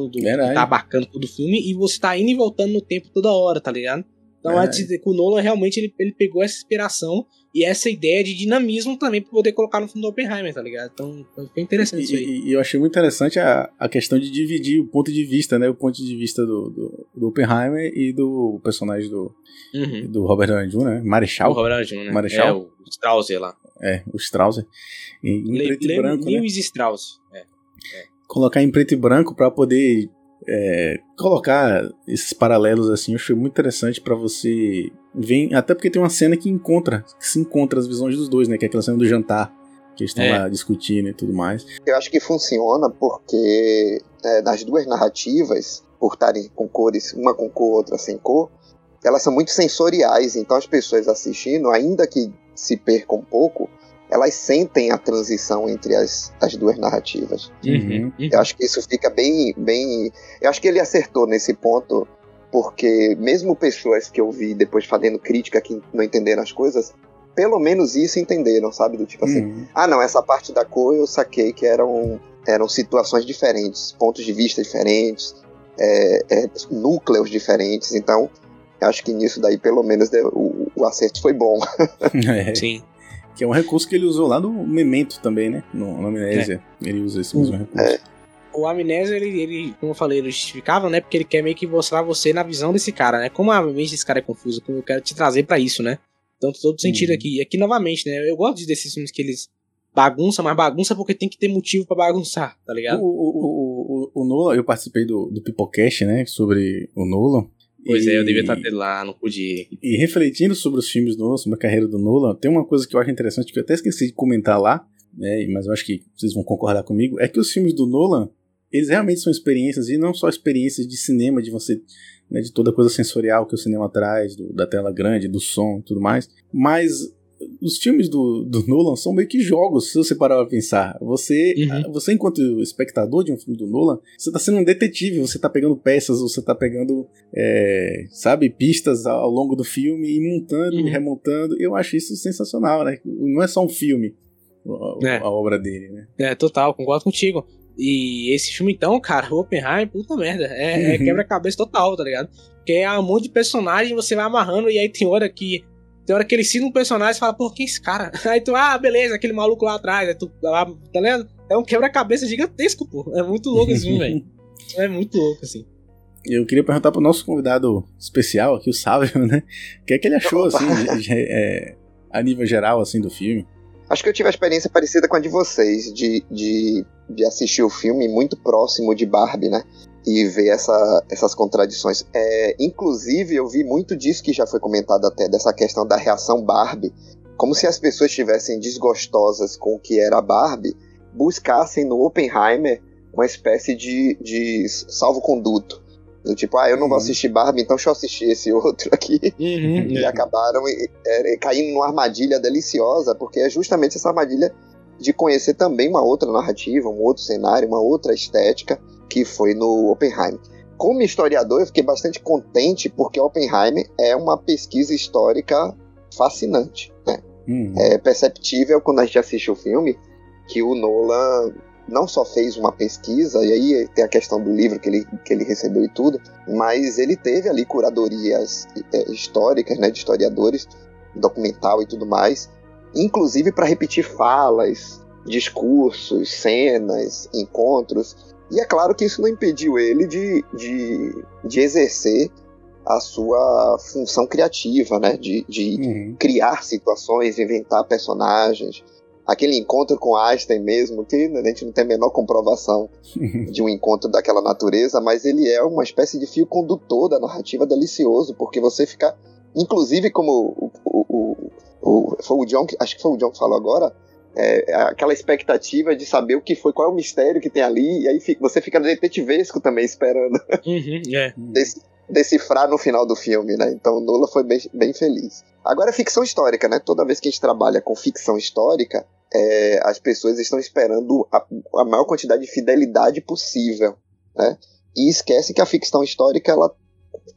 do Verdade. que tá abarcando todo o filme e você tá indo e voltando no tempo toda hora, tá ligado? Então, É. o Nolan realmente ele, ele pegou essa inspiração e essa ideia de dinamismo também pra poder colocar no filme do Oppenheimer, tá ligado? Então, foi interessante isso aí. e, e eu achei muito interessante a, a questão de dividir o ponto de vista, né? O ponto de vista do, do, do Oppenheimer e do personagem do, Uhum. do Robert Downey Jr., né? O Marechal. Robert Jr., né? Marechal? É, o Strauss lá. É, o Strauss. Em, Le- preto e Le- branco, né? Lewis Strauss. É. colocar em preto e branco pra poder é, colocar esses paralelos assim, eu achei muito interessante pra você ver, até porque tem uma cena que encontra, que se encontra as visões dos dois, né, que é aquela cena do jantar, que eles estão É. lá discutindo e tudo mais. Eu acho que funciona porque é, nas duas narrativas, por estarem com cores, uma com cor, outra sem cor, elas são muito sensoriais, então as pessoas assistindo, ainda que se percam um pouco, elas sentem a transição entre as, as duas narrativas. Uhum. Eu acho que isso fica bem, bem. Eu acho que ele acertou nesse ponto, porque mesmo pessoas que eu vi depois fazendo crítica que não entenderam as coisas, pelo menos isso entenderam, sabe? Do tipo assim, Uhum. ah, não, essa parte da cor eu saquei que eram, eram situações diferentes, pontos de vista diferentes, é, é, núcleos diferentes. Então, eu acho que nisso daí, pelo menos, deu- o, o acerto foi bom. É, Sim. Que é um recurso que ele usou lá no Memento também, né, no, no Amnésia, ele usa esse mesmo recurso. O Amnésia, ele, ele, como eu falei, ele justificava, né? Porque ele quer meio que mostrar você na visão desse cara, né? Como a mente desse cara é confusa, como eu quero te trazer pra isso, né? Então, todo sentido Uhum. aqui. E aqui, novamente, né? Eu gosto desses filmes que eles bagunçam, mas bagunça porque tem que ter motivo pra bagunçar, tá O, ligado? o, o, o, o Nolan, eu participei do, do Pipocast, né, sobre o Nolan. Pois é, eu e- devia estar dele lá, não pude. E refletindo sobre os filmes do Nolan, sobre a carreira do Nolan, tem uma coisa que eu acho interessante, que eu até esqueci de comentar lá, né, mas eu acho que vocês vão concordar comigo, é que os filmes do Nolan, eles realmente são experiências, e não só experiências de cinema, de você, né, de toda coisa sensorial que o cinema traz, do- da tela grande, do som e tudo mais, mas os filmes do, do Nolan são meio que jogos, se você parar pra pensar. Você, Uhum. você enquanto espectador de um filme do Nolan, você tá sendo um detetive, você tá pegando peças, você tá pegando é, sabe, pistas ao longo do filme e montando Uhum. e remontando. Eu acho isso sensacional, né? Não é só um filme a, É. a obra dele, né? É, total, concordo contigo. E esse filme, então, cara, o Oppenheimer, puta merda. É, é Uhum. quebra-cabeça total, tá ligado? Porque é um monte de personagem, você vai amarrando, e aí tem hora que. Tem hora que ele cita um personagem e fala, pô, quem é esse cara? Aí tu, ah, beleza, aquele maluco lá atrás. Aí tu, lá, tá ligado? É um quebra-cabeça gigantesco, pô. É muito louco esse filme, velho. É muito louco, assim. Eu queria perguntar pro nosso convidado especial aqui, o Sávio, né? O que é que ele achou, Opa. assim, de- é, a nível geral, assim, do filme? Acho que eu tive a experiência parecida com a de vocês, de, de, de assistir o filme muito próximo de Barbie, né? E ver essa, essas contradições. É, inclusive, eu vi muito disso que já foi comentado até, dessa questão da reação Barbie. Como se as pessoas estivessem desgostosas com o que era Barbie, buscassem no Oppenheimer uma espécie de, de salvo-conduto. Do tipo, ah, eu não vou Uhum. assistir Barbie, então deixa eu assistir esse outro aqui e acabaram é, é, caindo numa armadilha deliciosa, porque é justamente essa armadilha de conhecer também uma outra narrativa, um outro cenário, uma outra estética, que foi no Oppenheimer. Como historiador, eu fiquei bastante contente, porque Oppenheimer é uma pesquisa histórica fascinante. Né? Hum, É perceptível quando a gente assiste o filme que o Nolan não só fez uma pesquisa, e aí tem a questão do livro que ele, que ele recebeu e tudo, mas ele teve ali curadorias é, históricas, né, de historiadores, documental e tudo mais, inclusive para repetir falas, discursos, cenas, encontros. E é claro que isso não impediu ele de, de, de exercer a sua função criativa, né? De, de Uhum. criar situações, inventar personagens. Aquele encontro com Einstein mesmo, que a gente não tem a menor comprovação de um encontro daquela natureza, mas ele é uma espécie de fio condutor da narrativa delicioso, porque você fica. Inclusive, como o, o, o, o- foi o John, acho que foi o John que falou agora, é, aquela expectativa de saber o que foi, qual é o mistério que tem ali, e aí fica- você fica detetivesco também esperando Uhum, é. dec- decifrar no final do filme, né? Então o Nola foi bem, bem feliz. Agora, ficção histórica, né? Toda vez que a gente trabalha com ficção histórica, é, as pessoas estão esperando a, a maior quantidade de fidelidade possível, né? E esquece que a ficção histórica, ela,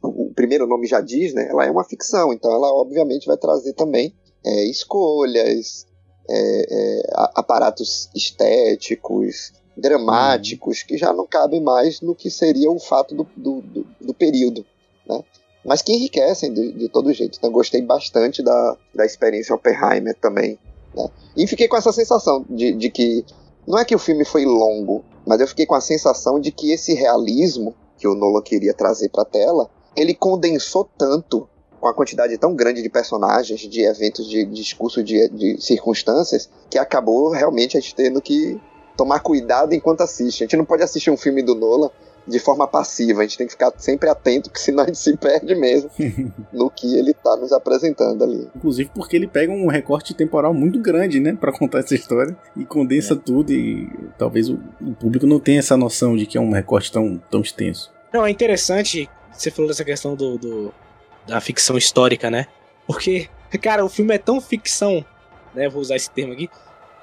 o primeiro nome já diz, né? Ela é uma ficção, então ela obviamente vai trazer também é, escolhas, é, é, aparatos estéticos, dramáticos, que já não cabem mais no que seria o fato do, do, do, do período, né? Mas que enriquecem de, de todo jeito. Então, gostei bastante da, da experiência Oppenheimer também. Né? E fiquei com essa sensação de, de que. Não é que o filme foi longo, mas eu fiquei com a sensação de que esse realismo que o Nolan queria trazer para a tela, ele condensou tanto com a quantidade tão grande de personagens, de eventos, de, de discurso, de, de circunstâncias, que acabou realmente a gente tendo que tomar cuidado enquanto assiste. A gente não pode assistir um filme do Nolan de forma passiva, a gente tem que ficar sempre atento, porque senão a gente se perde mesmo no que ele tá nos apresentando ali. Inclusive porque ele pega um recorte temporal muito grande, né, Pra contar essa história e condensa tudo e talvez o, o público não tenha essa noção de que é um recorte tão, tão extenso. Não, é interessante, você falou dessa questão do, do- da ficção histórica, né? Porque, cara, o filme é tão ficção, né? Vou usar esse termo aqui.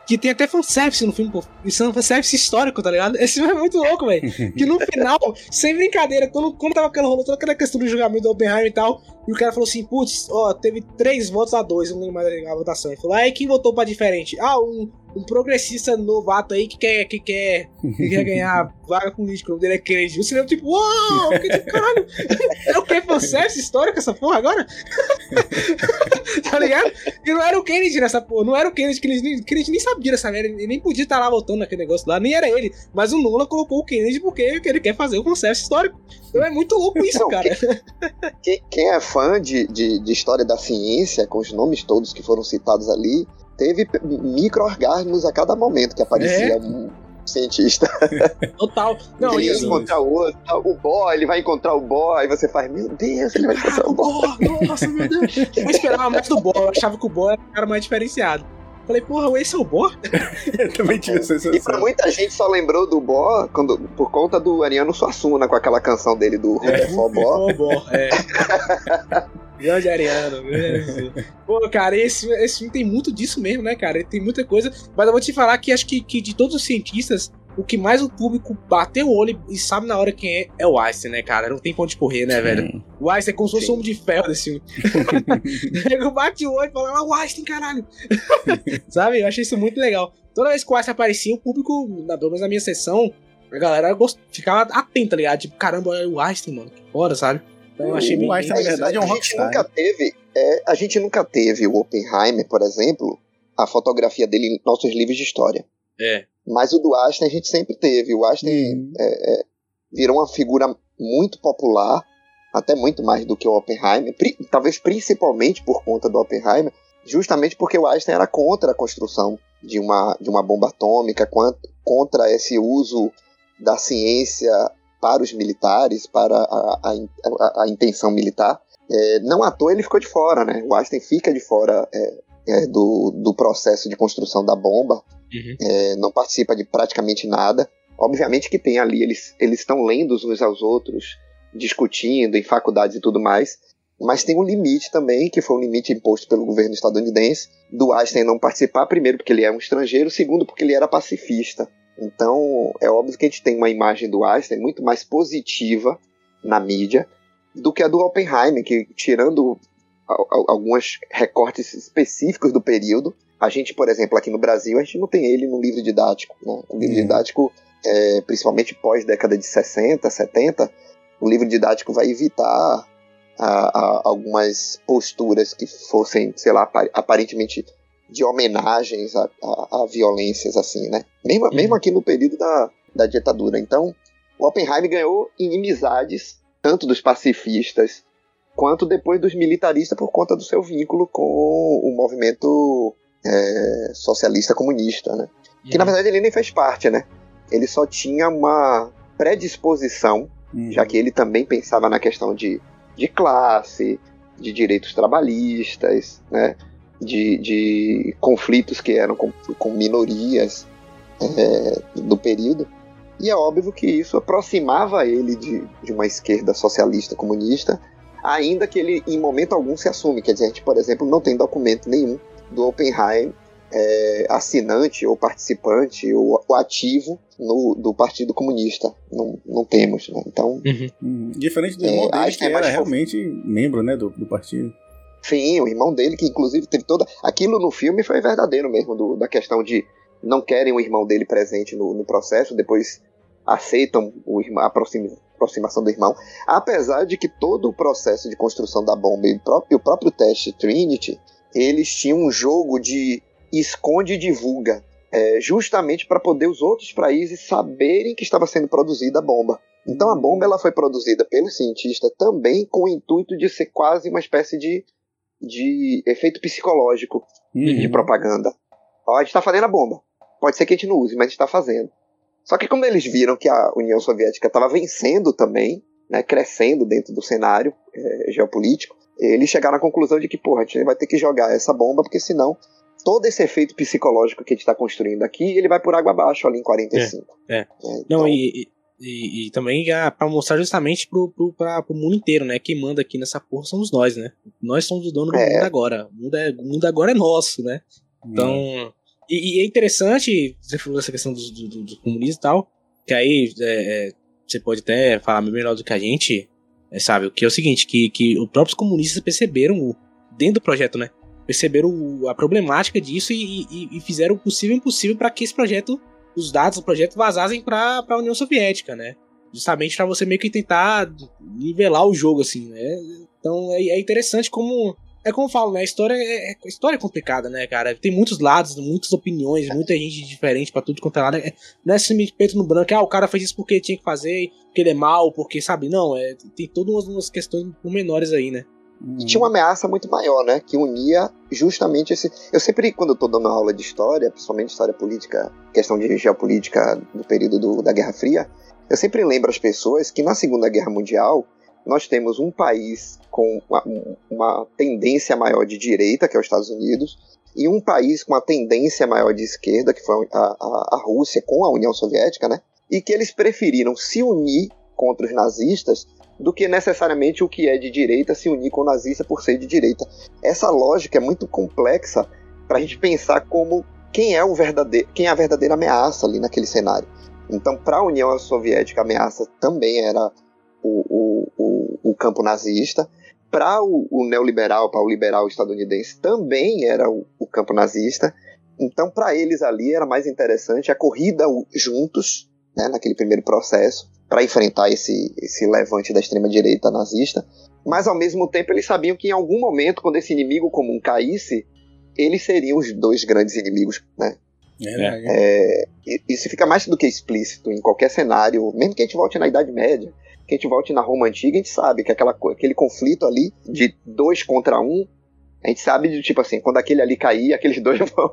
Que tem até fanservice no filme, pô. Isso é um fanservice histórico, tá ligado? Esse filme é muito louco, velho. Que no final, sem brincadeira, quando, quando tava aquela rolou toda aquela questão do julgamento do Oppenheimer e tal, e o cara falou assim, putz, ó, teve três votos a dois, não lembro mais a votação. Ele falou, aí quem votou pra diferente? Ah, um, um progressista novato aí que quer, que quer, que quer ganhar vaga política, o nome dele é Kennedy. O cinema, tipo, uau, que tipo, caralho, é o que? Fanservice histórico essa porra agora? tá ligado? E não era o Kennedy nessa porra, não era o Kennedy, Kennedy, nem- Kennedy nem sabia dessa merda, ele nem podia estar lá votando naquele negócio lá, nem era ele. Mas o Nolan colocou o Kennedy porque ele quer fazer o fanservice histórico. Então é muito louco isso, Não, cara. Quem, quem é fã de, de, de história da ciência, com os nomes todos que foram citados ali, teve micro-orgasmos a cada momento que aparecia É. um cientista. Total. Não, ele ia isso. encontrar o outro, tá, o boy, ele vai encontrar o boy, aí você faz, meu Deus, ele vai encontrar o boy. Nossa, meu Deus. Eu esperava mais do Boa, eu achava que o Boa era o cara mais diferenciado. Falei, porra, esse é o Boa? Eu também tive essa E pra sensação. muita gente só lembrou do Bo quando, por conta do Ariano Suassuna, com aquela canção dele do Rutherford Bo. Ô, Boa, é. Grande Ariano, grande Ariano. Pô, cara, esse, esse filme tem muito disso mesmo, né, cara? Ele tem muita coisa. Mas eu vou te falar que acho que, que de todos os cientistas, o que mais o público bateu o olho e sabe na hora quem é, é o Einstein, né, cara? Não tem pra onde correr, né, velho? O Einstein é como se fosse um homem de ferro desse filme. Bate o olho e fala, ah, o Einstein, caralho. Sabe? Eu achei isso muito legal. Toda vez que o Einstein aparecia, o público, na- pelo menos na minha sessão, a galera gost... ficava atenta, ligado? Tipo, caramba, olha o Einstein, mano. Que foda, sabe? Então eu achei O bem. Einstein, na verdade, é um a gente rockstar, nunca teve, é, a gente nunca teve o Oppenheimer, por exemplo, a fotografia dele em nossos livros de história. É. Mas o do Einstein a gente sempre teve. O Einstein Uhum. é, é, virou uma figura muito popular, até muito mais do que o Oppenheimer, pri- talvez principalmente por conta do Oppenheimer, justamente porque o Einstein era contra a construção de uma, de uma bomba atômica, contra esse uso da ciência para os militares, para a, a, a- a intenção militar. É, não à toa ele ficou de fora, né? O Einstein fica de fora é, é, do, do processo de construção da bomba, Uhum. é, não participa de praticamente nada. Obviamente que tem ali, eles estão lendo uns aos outros, discutindo em faculdades e tudo mais, mas tem um limite também, que foi um limite imposto pelo governo estadunidense, do Einstein não participar, primeiro porque ele é um estrangeiro, segundo porque ele era pacifista. Então, é óbvio que a gente tem uma imagem do Einstein muito mais positiva na mídia do que a do Oppenheimer, que tirando al- al- alguns recortes específicos do período, a gente, por exemplo, aqui no Brasil, a gente não tem ele no livro didático. Né? O livro Uhum. didático, é, principalmente pós década de 60, 70, o livro didático vai evitar a, a algumas posturas que fossem, sei lá, aparentemente de homenagens a, a, a violências assim, né? Mesmo, uhum. mesmo aqui no período da, da ditadura. Então, o Oppenheim ganhou inimizades tanto dos pacifistas quanto depois dos militaristas por conta do seu vínculo com o movimento é, socialista comunista, né? Que na verdade ele nem fez parte, né? Ele só tinha uma predisposição, uhum. já que ele também pensava na questão de, de classe, de direitos trabalhistas, né? de, de conflitos que eram com, com minorias é, do período. E é óbvio que isso aproximava ele de, de uma esquerda socialista comunista, ainda que ele em momento algum se assume. Quer dizer, a gente, por exemplo, não tem documento nenhum do Oppenheim é, assinante ou participante ou, ou ativo no, do Partido Comunista. Não, não temos, né? Então. Uhum. Hum, diferente do irmão é, dele, que, é era realmente membro né, do, do partido. Sim, o irmão dele, que inclusive teve toda. Aquilo no filme foi verdadeiro mesmo, do, da questão de não querem o irmão dele presente no, no processo, depois aceitam o irmão, a aproximação do irmão. Apesar de que todo o processo de construção da bomba e o próprio, o próprio teste Trinity, eles tinham um jogo de esconde e divulga. É, justamente para poder os outros países saberem que estava sendo produzida a bomba. Então a bomba ela foi produzida pelo cientista também com o intuito de ser quase uma espécie de de efeito psicológico uhum. de propaganda. Ó, a gente está fazendo a bomba. Pode ser que a gente não use, mas a gente está fazendo. Só que como eles viram que a União Soviética estava vencendo também, né, crescendo dentro do cenário é, geopolítico, eles chegaram à conclusão de que, porra, a gente vai ter que jogar essa bomba, porque senão todo esse efeito psicológico que a gente está construindo aqui, ele vai por água abaixo ali em 45. É, é. é então... Não, e, e, e também para mostrar justamente pro, pro, pra, pro mundo inteiro, né? Quem manda aqui nessa porra somos nós, né? Nós somos o dono do é. mundo agora. O mundo, é, o mundo agora é nosso, né? Então. Hum. E, e, é interessante, você falou essa questão do, do, do comunismo e tal, que aí é, é, você pode até falar melhor do que a gente, é, sabe? O que é o seguinte, que, que os próprios comunistas perceberam, o, dentro do projeto, né? Perceberam a problemática disso e, e, e fizeram o possível e impossível para que esse projeto os dados do projeto vazassem para a União Soviética, né? Justamente para você meio que tentar nivelar o jogo, assim, né? Então é, é interessante como. É como eu falo, né? A história é, é, história é complicada, né, cara? Tem muitos lados, muitas opiniões, muita gente diferente para tudo quanto é lado. É, não é simplesmente peito no branco, ah, o cara fez isso porque tinha que fazer, porque ele é mal, porque, sabe? Não, é, tem todas umas, umas questões menores aí, né? E tinha uma ameaça muito maior, né? Que unia justamente esse. Eu sempre, quando eu tô dando aula de história, principalmente história política, questão de geopolítica do período do, da Guerra Fria, eu sempre lembro as pessoas que na Segunda Guerra Mundial nós temos um país com uma, uma tendência maior de direita, que é os Estados Unidos, e um país com uma tendência maior de esquerda, que foi a, a, a Rússia com a União Soviética, né? E que eles preferiram se unir contra os nazistas do que necessariamente o que é de direita se unir com o nazista por ser de direita. Essa lógica é muito complexa para a gente pensar como quem é o verdadeiro, quem é a verdadeira ameaça ali naquele cenário. Então, para a União Soviética, a ameaça também era o, o, o, campo nazista. Para o, o, neoliberal, para o liberal estadunidense, também era o, o campo nazista. Então, para eles ali era mais interessante a corrida juntos, né, naquele primeiro processo, para enfrentar esse, esse levante da extrema-direita nazista, mas ao mesmo tempo eles sabiam que em algum momento, quando esse inimigo comum caísse, eles seriam os dois grandes inimigos, né? É, é, isso fica mais do que explícito em qualquer cenário, mesmo que a gente volte na Idade Média, que a gente volte na Roma Antiga, a gente sabe que aquela, aquele conflito ali de dois contra um, a gente sabe de tipo assim, quando aquele ali cair, aqueles dois vão,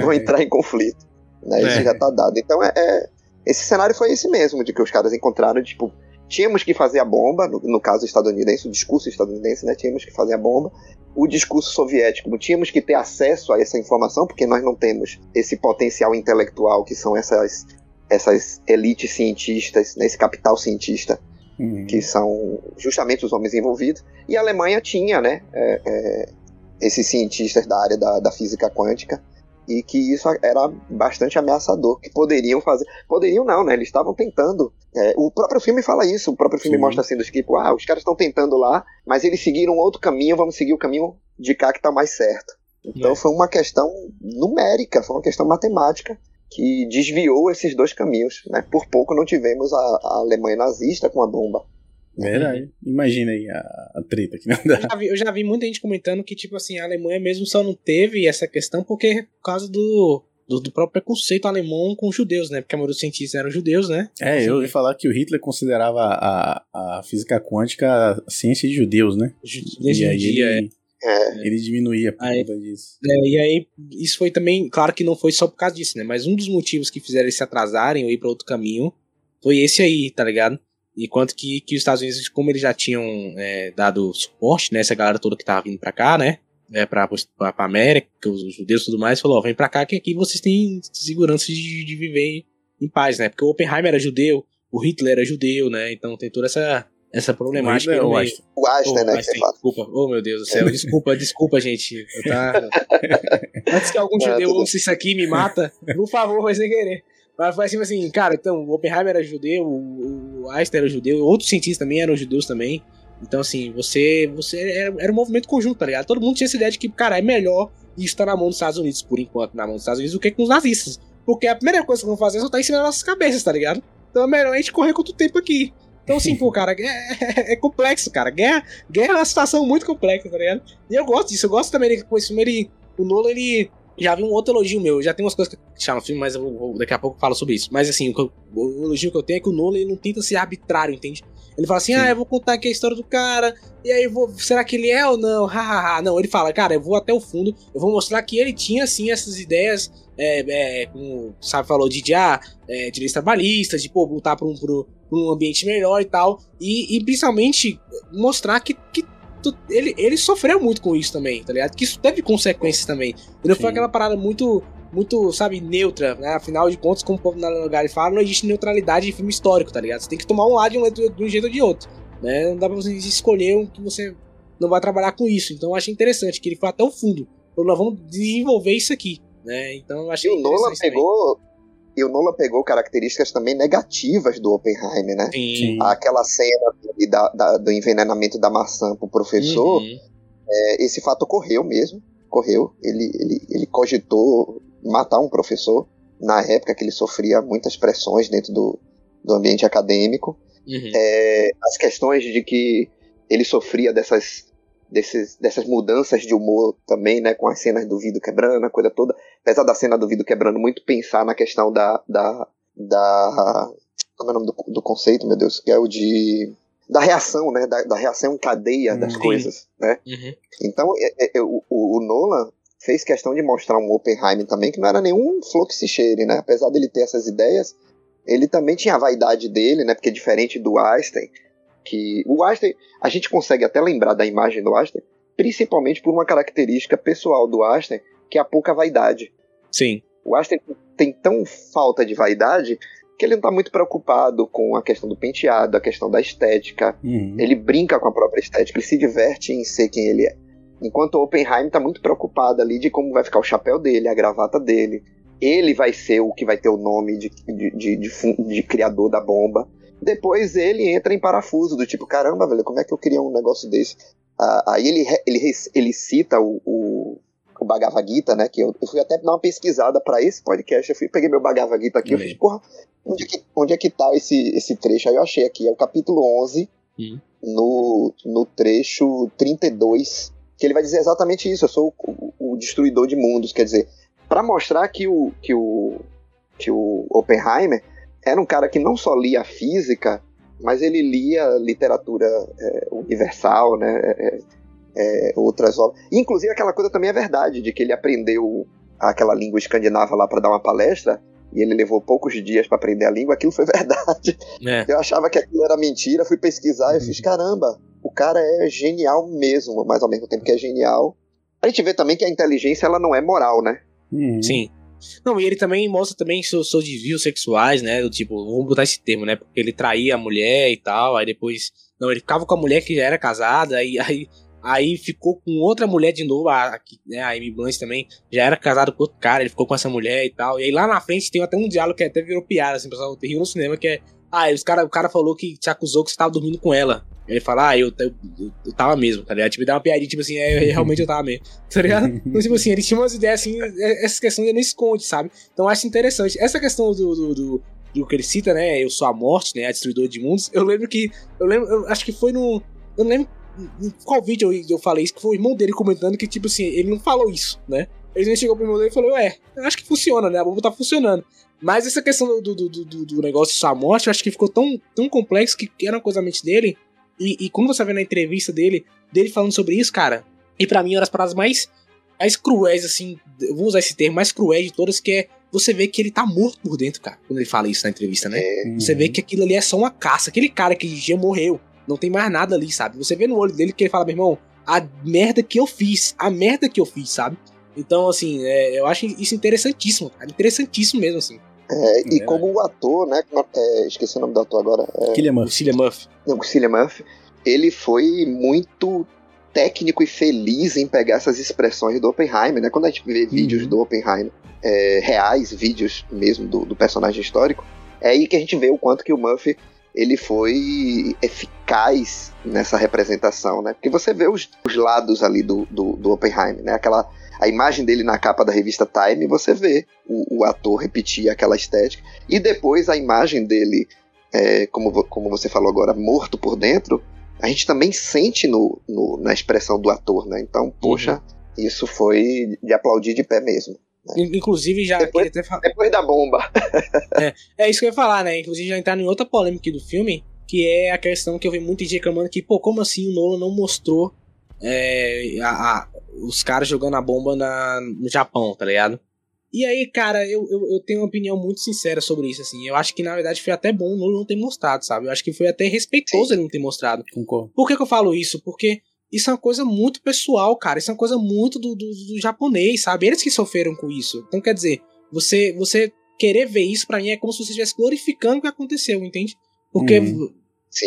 vão entrar em conflito. Né? Isso é. já tá dado. Então é, é esse cenário foi esse mesmo, de que os caras encontraram, tipo, tínhamos que fazer a bomba, no, no caso estadunidense, o discurso estadunidense, né, tínhamos que fazer a bomba, o discurso soviético, tínhamos que ter acesso a essa informação, porque nós não temos esse potencial intelectual que são essas, essas elites cientistas, né, esse capital cientista, uhum. que são justamente os homens envolvidos, e a Alemanha tinha, né, é, é, esses cientistas da área da, da física quântica, e que isso era bastante ameaçador, que poderiam fazer. Poderiam não, né? Eles estavam tentando. É, o próprio filme fala isso, o próprio filme Sim. mostra assim, dos tipo, ah, os caras estão tentando lá, mas eles seguiram outro caminho, vamos seguir o caminho de cá que tá mais certo. Então é. foi uma questão numérica, foi uma questão matemática que desviou esses dois caminhos. Né? Por pouco não tivemos a, a Alemanha nazista com a bomba Verdade. Imagina aí a, a treta que não Eu dá. já, vi, eu já vi muita gente comentando que, tipo assim, a Alemanha mesmo só não teve essa questão porque por causa do, do, do próprio preconceito alemão com os judeus, né? Porque a maioria dos cientistas eram judeus, né? É, eu ouvi falar que o Hitler considerava a, a física quântica a ciência de judeus, né? Ju- Desde e aí dia, é. Ele, É, ele diminuía por Aí- conta disso. É, e aí, isso foi também, claro que não foi só por causa disso, né? Mas um dos motivos que fizeram eles se atrasarem ou ir pra outro caminho foi esse aí, tá ligado? E quanto que, que os Estados Unidos, como eles já tinham é, dado suporte, né? Essa galera toda que tava vindo pra cá, né? É, pra, pra, pra América, os judeus e tudo mais, falou: ó, vem pra cá que aqui vocês têm segurança de, de viver em paz, né? Porque o Oppenheimer era judeu, o Hitler era judeu, né? Então tem toda essa, essa problemática. No ou meio. O Einstein, Oh, né, que Einstein, você fala. desculpa, oh meu Deus do céu, desculpa, desculpa, gente. Eu tá... Antes que algum Não, judeu ouça isso aqui e me mata, por favor, vai sem querer. Mas foi assim, assim, cara, então, o Oppenheimer era judeu, o Einstein era judeu, outros cientistas também eram judeus também. Então, assim, você. você era, era um movimento conjunto, tá ligado? Todo mundo tinha essa ideia de que, cara, é melhor isso estar na mão dos Estados Unidos, por enquanto, na mão dos Estados Unidos, do que com os nazistas. Porque a primeira coisa que vão fazer é só tá em cima das nossas cabeças, tá ligado? Então é melhor a gente correr contra o tempo aqui. Então, assim, pô, cara, é, é complexo, cara. Guerra, guerra é uma situação muito complexa, tá ligado? E eu gosto disso, eu gosto também de, com esse filme, ele, o Nolan, ele já vi um outro elogio meu, já tem umas coisas que chamam no filme, mas eu vou, daqui a pouco eu falo sobre isso. Mas assim, o, o elogio que eu tenho é que o Nolan ele não tenta ser arbitrário, entende? Ele fala assim, Sim. ah, eu vou contar aqui a história do cara, e aí eu vou, será que ele é ou não? Hahaha. Não, ele fala, cara, eu vou até o fundo, eu vou mostrar que ele tinha, assim, essas ideias, é, é, como, sabe, falou de, de, ah, é, direitos trabalhistas, de, pô, lutar por um, por um ambiente melhor e tal, e, e principalmente mostrar que, que tu- ele, ele sofreu muito com isso também, tá ligado? Que isso teve consequências também. E não foi aquela parada muito, muito, sabe, neutra, né? Afinal de contas, como o povo na lugar fala, não existe neutralidade em filme histórico, tá ligado? Você tem que tomar um lado de um, de um jeito ou de outro, né? Não dá pra você escolher um que você não vai trabalhar com isso. Então eu achei interessante que ele foi até o fundo. Falou, nós vamos desenvolver isso aqui, né? Então eu E achei o Nolan interessante também. Pegou. E o Nolan pegou características também negativas do Oppenheimer, né? Sim. Aquela cena da- da- do envenenamento da maçã pro professor, Uhum. é, esse fato ocorreu mesmo. Ocorreu. Ele, ele, ele cogitou matar um professor na época que ele sofria muitas pressões dentro do, do ambiente acadêmico. Uhum. É, as questões de que ele sofria dessas, desses, dessas mudanças de humor também, né, com as cenas do vidro quebrando, a coisa toda. Apesar da cena do vidro quebrando, muito pensar na questão da. da, da como é o nome do, do conceito, meu Deus? Que é o de. Da reação, né? Da, da reação em cadeia das Sim. coisas, né? Uhum. Então, é- é- é, o, o- Nolan fez questão de mostrar um Oppenheimer também, que não era nenhum se cheire, né? Apesar dele ter essas ideias, ele também tinha a vaidade dele, né? Porque diferente do Einstein, que o Einstein, a gente consegue até lembrar da imagem do Einstein, principalmente por uma característica pessoal do Einstein, que é a pouca vaidade. Sim. O Einstein tem tão falta de vaidade que ele não está muito preocupado com a questão do penteado, a questão da estética, Uhum. ele brinca com a própria estética, ele se diverte em ser quem ele é. Enquanto o Oppenheim tá muito preocupado ali de como vai ficar o chapéu dele, a gravata dele. Ele vai ser o que vai ter o nome de, de, de, de criador da bomba. Depois ele entra em parafuso, do tipo, caramba, velho, como é que eu queria um negócio desse? Ah, aí ele, ele, ele cita o, o, o Bhagavad Gita, né? Que eu, eu fui até dar uma pesquisada pra esse podcast. Eu fui, peguei meu Bhagavad Gita aqui, eu Olha aí. fiz, porra, onde é que, onde é que tá esse, esse trecho? Aí eu achei aqui, é o capítulo 11, Hum. no, no trecho 32, que ele vai dizer exatamente isso: eu sou o, o- o destruidor de mundos. Quer dizer, para mostrar que o, que, o, que o Oppenheimer era um cara que não só lia física, mas ele lia literatura é, universal, né? é, é, outras obras. E, inclusive, aquela coisa também é verdade, de que ele aprendeu aquela língua escandinava lá para dar uma palestra. E ele levou poucos dias para aprender a língua, aquilo foi verdade. É. Eu achava que aquilo era mentira, fui pesquisar e fiz, caramba, o cara é genial mesmo, mas ao mesmo tempo que é genial. A gente vê também que a inteligência ela não é moral, né? Uhum. Sim. Não, e ele também mostra também seus, seus desvios sexuais, né? Do tipo, vamos botar esse termo, né? Porque ele traía a mulher e tal, aí depois. Não, ele ficava com a mulher que já era casada, aí, aí, aí ficou com outra mulher de novo, a, né, a Amy Blanche também, já era casado com outro cara, ele ficou com essa mulher e tal. E aí lá na frente tem até um diálogo que até virou piada, assim, pessoal riu no cinema, que é. Ah, os cara, o cara falou que te acusou que você tava dormindo com ela. Ele fala, ah, eu, eu, eu, tava mesmo, tá ligado? Tipo, dá uma piadinha, tipo assim, é, realmente eu tava mesmo, tá ligado? Então, tipo assim, ele tinha umas ideias assim, é- essa questão ele não esconde, sabe? Então eu acho interessante. Essa questão do, do, do, o que ele cita, né? Eu sou a morte, né? A destruidora de mundos. Eu lembro que. Eu lembro, eu acho que foi no. Eu não lembro em qual vídeo eu, eu falei isso, que foi o irmão dele comentando que, tipo assim, ele não falou isso, né? Ele chegou pro irmão dele e falou, ué, eu acho que funciona, né? A bomba tá funcionando. Mas essa questão do, do, do, do negócio de sua morte, eu acho que ficou tão, tão complexo que era uma coisa na mente dele. E, e quando você vê na entrevista dele, dele falando sobre isso, cara, e para mim, uma das paradas mais, mais cruéis, assim, eu vou usar esse termo, mais cruéis de todas, que é você vê que ele tá morto por dentro, cara, quando ele fala isso na entrevista, né? É, Você vê que aquilo ali é só uma caça. Aquele cara que já morreu, não tem mais nada ali, sabe? Você vê no olho dele que ele fala, meu irmão, a merda que eu fiz, a merda que eu fiz, sabe? Então, assim, é, eu acho isso interessantíssimo, cara. Interessantíssimo mesmo, assim. é, e É. como o ator, né? é, esqueci o nome do ator agora. É, Killian O Murphy. Cillian Murphy. não, o Cillian Murphy. Ele foi muito técnico e feliz em pegar essas expressões do Oppenheimer, né? Quando a gente vê vídeos do Oppenheimer, é, reais, vídeos mesmo do, do personagem histórico, é aí que a gente vê o quanto que o Murphy ele foi eficaz nessa representação, né? Porque você vê os, os lados ali do, do, do Oppenheimer, né? Aquela a imagem dele na capa da revista Time, você vê o, o ator repetir aquela estética e depois a imagem dele, é, como, como você falou agora, morto por dentro, a gente também sente no, no- na expressão do ator, né? Então, poxa, isso foi de aplaudir de pé mesmo. In- Inclusive, já. Depois- queria até fa- Depois da bomba. É isso que eu ia falar, né? Inclusive, já entrar em outra polêmica do filme, que é a questão que eu vi muita gente reclamando que, pô, como assim o Nolan não mostrou é, a- a- os caras jogando a bomba na, no Japão, tá ligado? E aí, cara, eu, eu, eu tenho uma opinião muito sincera sobre isso, assim. Eu acho que, na verdade, foi até bom o Nolan não ter mostrado, sabe? Eu acho que foi até respeitoso Sim. ele não ter mostrado. Concordo. Por que, que eu falo isso? Porque isso é uma coisa muito pessoal, cara. Isso é uma coisa muito do, do, do japonês, sabe? Eles que sofreram com isso. Então, quer dizer, você, você querer ver isso, pra mim, é como se você estivesse glorificando o que aconteceu, entende? Porque. Sim.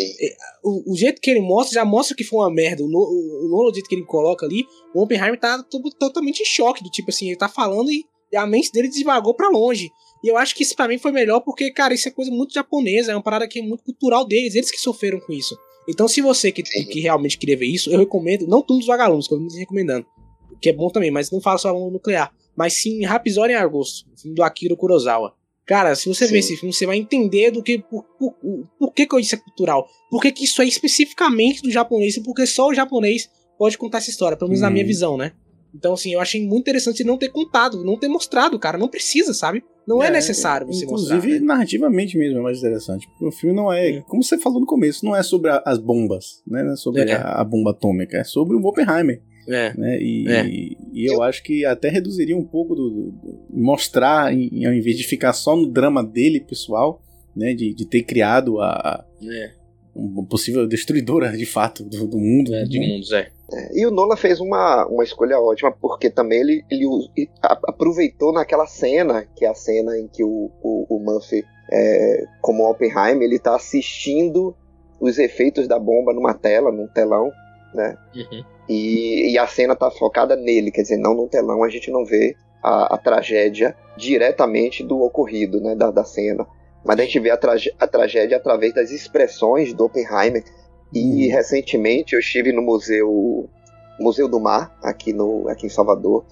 o, o jeito que ele mostra já mostra que foi uma merda. O, o, o Nolan, o jeito que ele coloca ali, o Oppenheimer tá to- totalmente em choque. Do tipo assim, ele tá falando e a mente dele desvagou pra longe. E eu acho que isso pra mim foi melhor porque, cara, isso é coisa muito japonesa, é uma parada que é muito cultural deles, eles que sofreram com isso. Então, se você que, que realmente queria ver isso, eu recomendo, não todos os vagalumes, que eu me recomendando, que é bom também, mas não fala só no nuclear, mas sim Rhapsody em Agosto, filme do Akira Kurosawa. Cara, se você Sim. ver esse filme, você vai entender do que por, por, por que, que isso é cultural. Por que, que isso é especificamente do japonês e porque só o japonês pode contar essa história, pelo menos na Uhum. minha visão, né? Então, assim, eu achei muito interessante não ter contado, não ter mostrado, cara. Não precisa, sabe? Não é, necessário você Inclusive, mostrar. né? narrativamente mesmo é mais interessante. Porque o filme não é, É. como você falou no começo, não é sobre a- as bombas, né? Não é sobre É. a, a bomba atômica, é sobre o Oppenheimer. É. né? E, É. e, e eu acho que até reduziria um pouco do, do- do- mostrar, em, ao invés de ficar só no drama dele pessoal, né? De, de ter criado a, a- É, uma possível destruidora de fato do, do mundo. é, de mundos, é. E o Nolan fez uma, uma escolha ótima, porque também ele, ele e a- aproveitou naquela cena, que é a cena em que o, o, o Murphy, é, como Oppenheimer, ele tá assistindo os efeitos da bomba numa tela, num telão, né? Uhum. E, e a cena tá focada nele, quer dizer, não no telão, a gente não vê a, a tragédia diretamente do ocorrido, né, da, da cena. Mas a gente vê a, trage- a tragédia através das expressões do Oppenheimer. E Hum. recentemente eu estive no museu Museu do Mar, aqui, no, aqui em Salvador,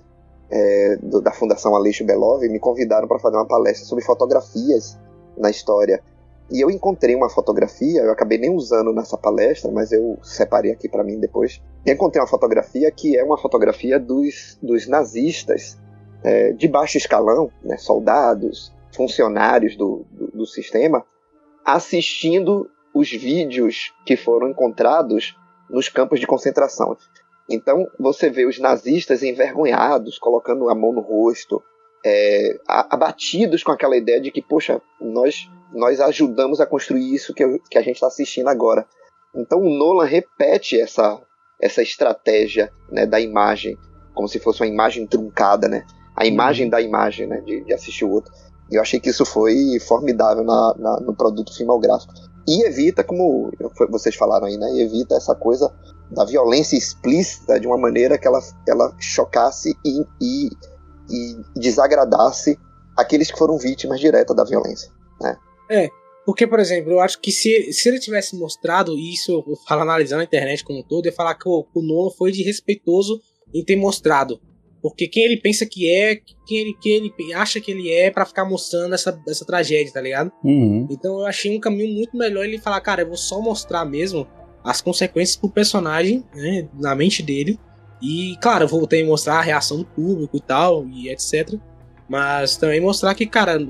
é, do- da Fundação Aleixo Belov, e me convidaram para fazer uma palestra sobre fotografias na história. E eu encontrei uma fotografia, eu acabei nem usando nessa palestra, mas eu separei aqui para mim depois. Eu encontrei uma fotografia que é uma fotografia dos, dos nazistas é, de baixo escalão, né, soldados, funcionários do, do, do sistema, assistindo os vídeos que foram encontrados nos campos de concentração. Então você vê os nazistas envergonhados, colocando a mão no rosto, é, abatidos com aquela ideia de que, poxa, nós, nós ajudamos a construir isso que, eu- que a gente está assistindo agora. Então o Nolan repete essa, essa estratégia né, da imagem, como se fosse uma imagem truncada, né? A imagem da imagem, né? De, de assistir o outro. Eu achei que isso foi formidável na, na- no produto filmográfico. E evita, como vocês falaram aí, né? Evita essa coisa da violência explícita de uma maneira que ela, ela chocasse e, e, e desagradasse aqueles que foram vítimas diretas da violência. Porque, por exemplo, eu acho que se, se ele tivesse mostrado isso, eu falo analisando a internet como um todo, eu falar que o, o Nolan foi de respeitoso em ter mostrado porque quem ele pensa que é, quem ele, quem ele acha que ele é pra ficar mostrando essa, essa tragédia, tá ligado? Uhum. Então eu achei um caminho muito melhor ele falar, cara, eu vou só mostrar mesmo as consequências pro personagem, né, na mente dele. E, claro, eu vou ter que mostrar a reação do público e tal, e etc. Mas também mostrar que, cara,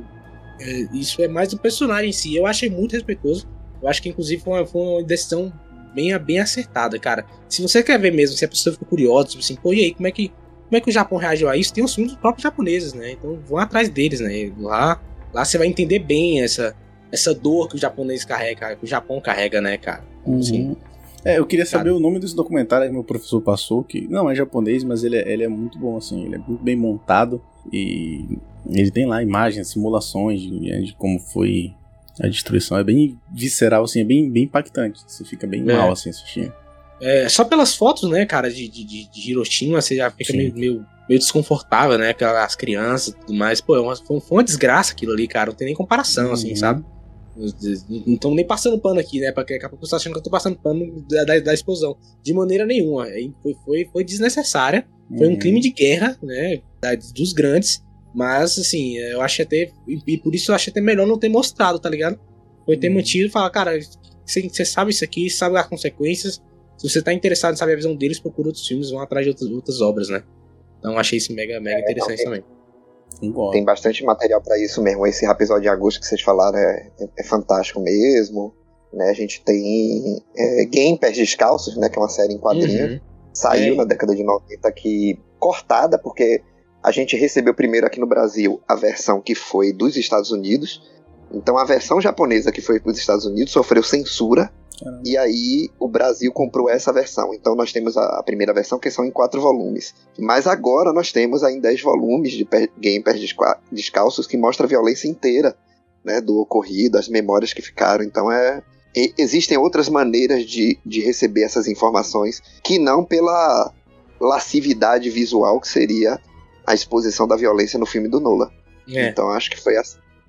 é, isso é mais do personagem em si. Eu achei muito respeitoso. Eu acho que, inclusive, foi uma, foi uma decisão bem, bem acertada, cara. Se você quer ver mesmo, se a pessoa ficou curiosa, tipo assim, pô, e aí, como é que, como é que o Japão reagiu a isso? Tem os filmes dos próprios japoneses, né? Então vão atrás deles, né? Lá, lá você vai entender bem essa, essa dor que o japonês carrega, que o Japão carrega, né, cara? Assim, Uhum. É, eu queria saber o nome desse documentário que meu professor passou, que não é japonês, mas ele é, ele é muito bom, assim, ele é muito bem montado e ele tem lá imagens, simulações de, de como foi a destruição. É bem visceral, assim, é bem, bem impactante. Você fica bem É. mal, assim, assistindo. É, só pelas fotos, né, cara, de, de, de- de Hiroshima, você já fica Sim. meio, meio, meio desconfortável, né? Aquelas crianças e tudo mais. Pô, é uma- foi, uma desgraça aquilo ali, cara. Não tem nem comparação, assim, Uhum. sabe? Não estamos nem passando pano aqui, né? Porque daqui a pouco você tá achando que eu tô passando pano da, da, da explosão. De maneira nenhuma. Foi, foi, foi desnecessária. Foi um Uhum. crime de guerra, né? da- dos grandes. Mas, assim, eu acho até. E, por isso eu acho até melhor não ter mostrado, tá ligado? Foi ter Uhum. mantido e falar, cara, você sabe isso aqui, sabe as consequências. Se você tá interessado em saber a visão deles, procura outros filmes, vão atrás de outras, outras obras, né? Então achei isso mega, mega É, interessante não, também. Tem bastante material pra isso mesmo. Esse episódio de agosto que vocês falaram é, é- é fantástico mesmo. Né? A gente tem é, Game Pés Descalços, né? que é uma série em quadrinhos. Uhum. Saiu É. na década de 90 aqui cortada, porque a gente recebeu primeiro aqui no Brasil a versão que foi dos Estados Unidos. Então a versão japonesa que foi para os Estados Unidos sofreu censura. Caramba. E aí o Brasil comprou essa versão. Então nós temos a, primeira versão que são em quatro volumes. Mas agora nós temos em dez volumes de Game Pés Desca- Descalços que mostra a violência inteira né, do ocorrido, as memórias que ficaram. Então é. e- existem outras maneiras de, de receber essas informações que não pela lascividade visual que seria a exposição da violência no filme do Nola. É. Então acho que foi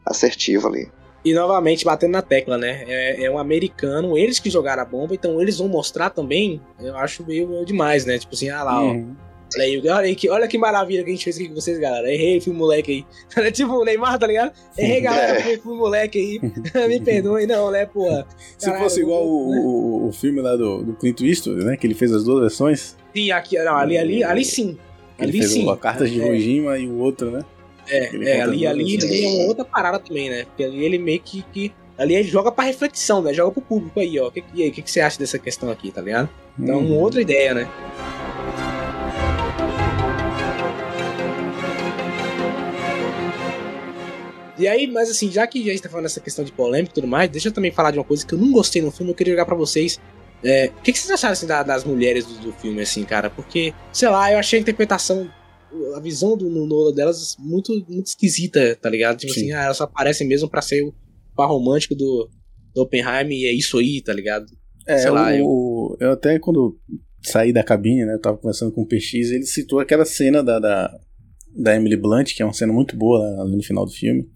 assertivo ali. E novamente batendo na tecla, né? É, é um americano, eles que jogaram a bomba, então eles vão mostrar também. Eu acho meio, meio demais, né? Tipo assim, ah lá, ó. Uhum. Olha aí, olha, aí que, olha que maravilha que a gente fez aqui com vocês, galera. Errei, fui moleque aí. É tipo o Neymar, tá ligado? Errei, galera, É. fui, fui moleque aí. Me perdoe, não, né, porra. Se Caralho, fosse igual eu- o, o, o filme lá do, do Clint Eastwood, né? Que ele fez as duas versões. Sim, aqui, não, ali, ali, ali sim. Ele Ali fez sim. o Cartas de É. E o outro, né? É, é ali, ali, ali é uma outra parada também, né? Porque ali ele meio que. que ali ele joga pra reflexão, né? Joga pro público aí, ó. Que, e aí, o que, que você acha dessa questão aqui, tá ligado? Então, Uhum. uma outra ideia, né? E aí, mas assim, já que a gente tá falando dessa questão de polêmica e tudo mais, deixa eu também falar de uma coisa que eu não gostei no filme, eu queria jogar pra vocês. É, o que, que vocês acharam assim, da- das mulheres do, do filme, assim, cara? Porque, sei lá, eu achei a interpretação, a visão do no Nola delas muito, muito esquisita, tá ligado? Tipo Sim. assim, ah, elas só aparecem mesmo pra ser o par romântico do, do Oppenheimer e é isso aí, tá ligado? É, sei lá, o, eu até quando saí da cabine, né? Eu tava conversando com o PX, ele citou aquela cena da, da, da Emily Blunt, que é uma cena muito boa lá no final do filme.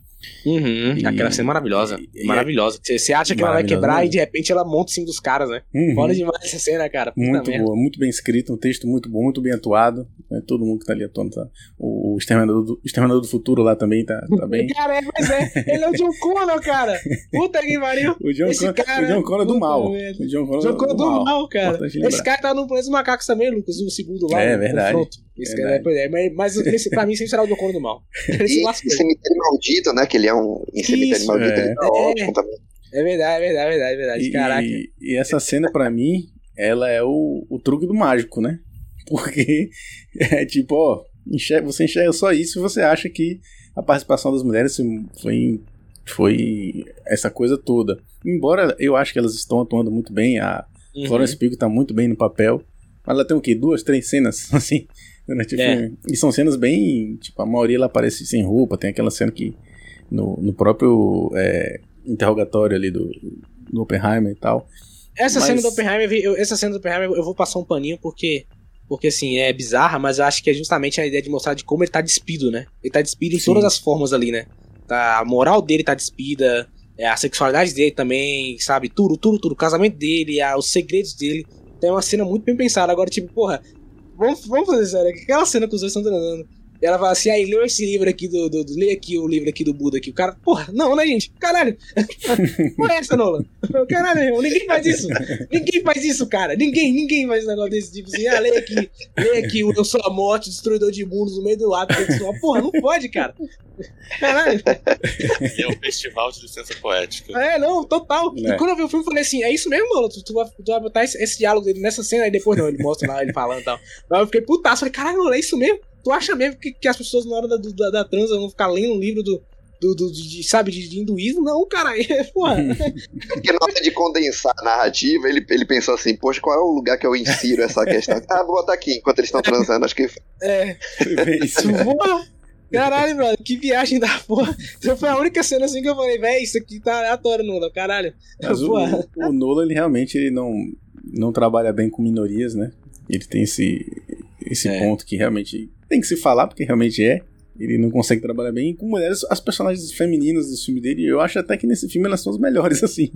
Uhum, E- aquela cena maravilhosa. e- e- maravilhosa. Você acha que ela vai quebrar e mesmo. de repente ela monta em cima dos caras, né? Uhum. Foda demais essa cena, cara. Puta Muito merda. boa, muito bem escrito, um texto muito bom, muito bem atuado. né, Todo mundo que tá ali atuando, tá? O, o Exterminador, do, Exterminador do Futuro lá também tá, tá bem. Cara, é, mas é. Ele é o John Connor, cara. Puta que pariu. O John, Esse Con- cara- o John Connor do Puta mal. merda. O John Connor, John Connor do mal, cara. Importante Esse cara tá no Planeta dos Macacos também, Lucas, o segundo lá. É, no verdade. confronto. Esse cara, Verdade. é, mas, mas esse, pra mim sempre será o John Connor do mal. Ele se E, lascou. e Cemitério Maldito, né? Que ele é um. Em Cemitério Isso, Maldito, é. ele tá É. ótimo também. É verdade, é verdade, é verdade, é verdade. E, Caraca. e- e essa cena, pra mim, ela é o, o truque do mágico, né? Porque é tipo, ó, enxerga- você enxerga só isso e você acha que a participação das mulheres foi, foi essa coisa toda. Embora eu acho que elas estão atuando muito bem, a Uhum. Florence Pugh tá muito bem no papel, mas ela tem o quê? Duas, três cenas, assim, durante o É. filme. E são cenas bem, tipo, a maioria ela aparece sem roupa, tem aquela cena que no, no próprio é, interrogatório ali do, do Oppenheimer e tal. Essa Mas- cena do Oppenheimer, eu- essa cena do Oppenheimer eu vou passar um paninho porque porque assim, é bizarra, mas eu acho que é justamente a ideia de mostrar de como ele tá despido, né? Ele tá despido em Sim. todas as formas ali, né? Tá, a moral dele tá despida, é, a sexualidade dele também, sabe? Tudo, tudo, tudo. O casamento dele, a- os segredos dele. Então é uma cena muito bem pensada. Agora, tipo, porra, vamos, vamos fazer sério. Aquela cena que os dois estão treinando. E ela fala assim, aí, lê esse livro aqui do, do, do. Lê aqui o livro aqui do Buda aqui. O cara, porra, não, né, gente? Caralho. Porra é essa, Nola? Caralho, irmão, ninguém faz isso. Ninguém faz isso, cara. Ninguém, ninguém faz um negócio desse tipo assim. Ah, lê aqui, lê aqui o Eu Sou a Morte, Destruidor de Mundos no meio do ato. Porra, não pode, cara. Caralho. E é um festival de licença poética. É, não, total. É. E quando eu vi o filme, eu falei assim: é isso mesmo, mano? Tu, tu vai, tu vai botar esse, esse diálogo dele nessa cena, aí depois não, ele mostra lá ele falando e tal. Mas eu fiquei putaço, falei: caralho, mano, é isso mesmo? Tu acha mesmo que, que as pessoas na hora da, da, da transa vão ficar lendo um livro do. Do, do, de, sabe, de, de hinduísmo? Não, cara, porra. Porque na hora de condensar a narrativa, ele, ele pensou assim, poxa, qual é o lugar que eu insiro essa questão? Ah, vou botar aqui, enquanto eles estão transando, acho que... É, isso. porra. Caralho, mano, que viagem da porra. Essa foi a única cena assim que eu falei, véi, isso aqui tá aleatório, Nula, caralho. Mas o, o ele realmente ele não, não trabalha bem com minorias, né? Ele tem esse, esse É. ponto que realmente tem que se falar, porque realmente é. Ele não consegue trabalhar bem. E com mulheres, as personagens femininas do filme dele, eu acho até que nesse filme elas são as melhores, assim.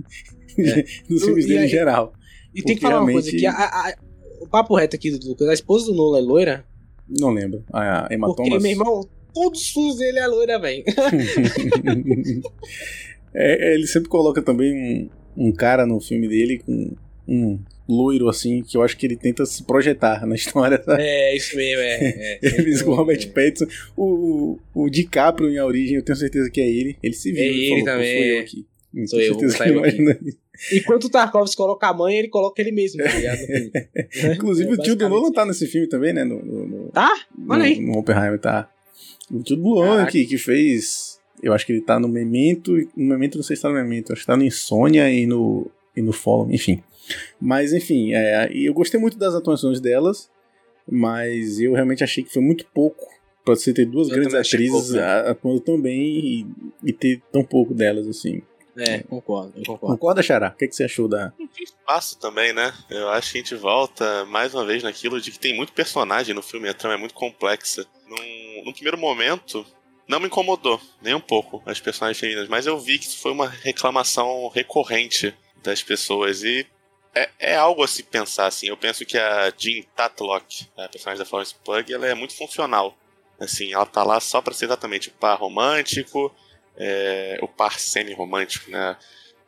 Dos filmes É. E dele em aí- geral. E tem que falar uma coisa, que a- a- o papo reto aqui do Lucas, a esposa do Nola é loira, Não lembro. A Emma porque, Thomas. meu irmão, todos os filmes dele é loira, velho. É, é, ele sempre coloca também um, um cara no filme dele com um loiro assim, que eu acho que ele tenta se projetar na história. Sabe? É, isso mesmo, é. é. Eles com o Robert Pattinson. O, o DiCaprio em A Origem, eu tenho certeza que é ele. Ele se viu. É ele ele falou, "Pô, também, eu é. aqui. Eu Sou tenho eu, certeza que eu não aqui. é ele. Enquanto o Tarkovsky coloca a mãe, ele coloca ele mesmo, tá ligado? filme. Inclusive, É, o tio do Nolan tá nesse filme também, né? No, no, no- Tá? Olha no- aí. No Oppenheimer, tá. O tio do Nolan que, que fez. Eu acho que ele tá no Memento. No Memento, não sei se tá no Memento. Acho que tá no Insônia e no, e no Follow, enfim. Mas, enfim, é, eu gostei muito das atuações delas. Mas eu realmente achei que foi muito pouco pra você ter duas Eu grandes atrizes pouco, né? atuando tão bem e, e ter tão pouco delas, assim. É, concordo, eu concordo. Concorda, Xará? O que, que você achou da. Espaço também, né? Eu acho que a gente volta mais uma vez naquilo de que tem muito personagem no filme, a trama é muito complexa. Num, num primeiro momento, não me incomodou, nem um pouco, as personagens femininas, mas eu vi que isso foi uma reclamação recorrente das pessoas e é, é algo a se pensar, assim. Eu penso que a Jean Tatlock, a personagem da Florence Pugh, ela é muito funcional. Assim, ela tá lá só pra ser exatamente o par romântico, é, o par semi-romântico, né?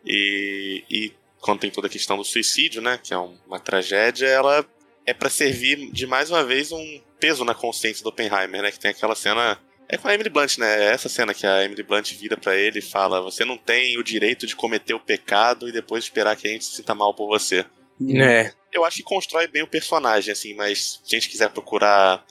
E, e quando tem toda a questão do suicídio, né, que é um- uma tragédia, ela é pra servir de mais uma vez um peso na consciência do Oppenheimer, né, que tem aquela cena é com a Emily Blunt, né? É essa cena que a Emily Blunt vira pra ele e fala: "Você não tem o direito de cometer o pecado e depois esperar que a gente se sinta mal por você". É, Eu acho que constrói bem o personagem, assim, mas se a gente quiser procurar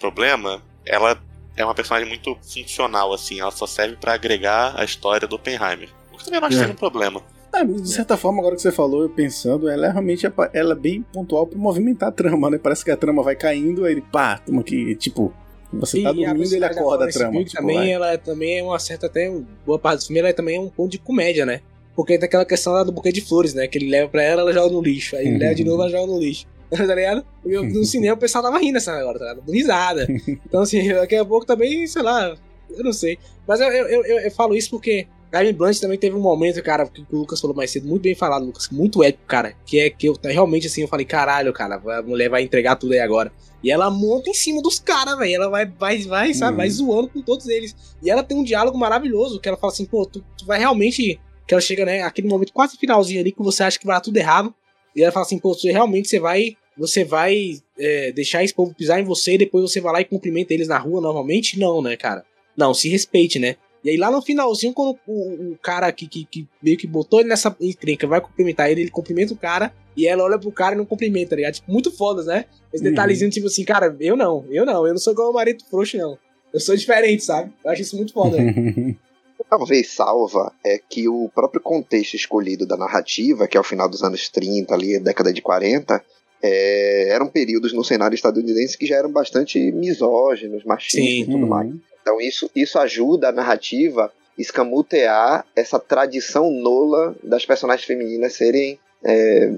problema, ela é uma personagem muito funcional, assim, ela só serve pra agregar a história do Oppenheimer. O que também não acho É. que seja um problema. Ah, de certa forma, agora que você falou, eu pensando, ela é realmente ela é bem pontual pra movimentar a trama, né? Parece que a trama vai caindo, aí ele, pá, tamo aqui, tipo, você tá E dormindo e ele acorda a trama. Tipo, também, vai. ela também é uma certa até boa parte do filme, ela também é um ponto de comédia, né? Porque tem aquela questão lá do buquê de flores, né? Que ele leva pra ela, ela joga no lixo. Aí ele leva de novo, ela joga no lixo. tá ligado? E eu- no cinema o pessoal tava rindo essa agora, tá ligado? Risada. Então, assim, daqui a pouco também, sei lá, eu não sei. Mas eu, eu, eu, eu falo isso porque Amy Blunt também teve um momento, cara, que o Lucas falou mais cedo, muito bem falado, Lucas, muito épico, cara. Que é que eu realmente, assim, eu falei, caralho, cara, a mulher vai entregar tudo aí agora. E ela monta em cima dos caras, velho. Ela vai, vai, vai, sabe, Uhum. vai zoando com todos eles. E ela tem um diálogo maravilhoso, que ela fala assim, pô, tu, tu vai realmente. Que ela chega, né, aquele momento quase finalzinho ali que você acha que vai dar tudo errado. E ela fala assim, pô, você realmente você vai. Você vai é, deixar esse povo pisar em você e depois você vai lá e cumprimenta eles na rua normalmente? Não, né, cara? Não, se respeite, né? E aí lá no finalzinho, quando o, o cara que, que, que meio que botou ele nessa encrenca vai cumprimentar ele, ele cumprimenta o cara e ela olha pro cara e não cumprimenta, tá ligado? Tipo, muito foda, né? Esse Uhum. detalhezinho, tipo assim, cara, eu não, eu não, eu não sou igual o marido frouxo, não. Eu sou diferente, sabe? Eu acho isso muito foda. velho. talvez salva é que o próprio contexto escolhido da narrativa, que é o final dos anos 30, ali, década de 40, é, eram períodos no cenário estadunidense que já eram bastante misóginos, machistas Sim. e tudo mais. Então isso, isso ajuda a narrativa escamotear essa tradição nola das personagens femininas serem é,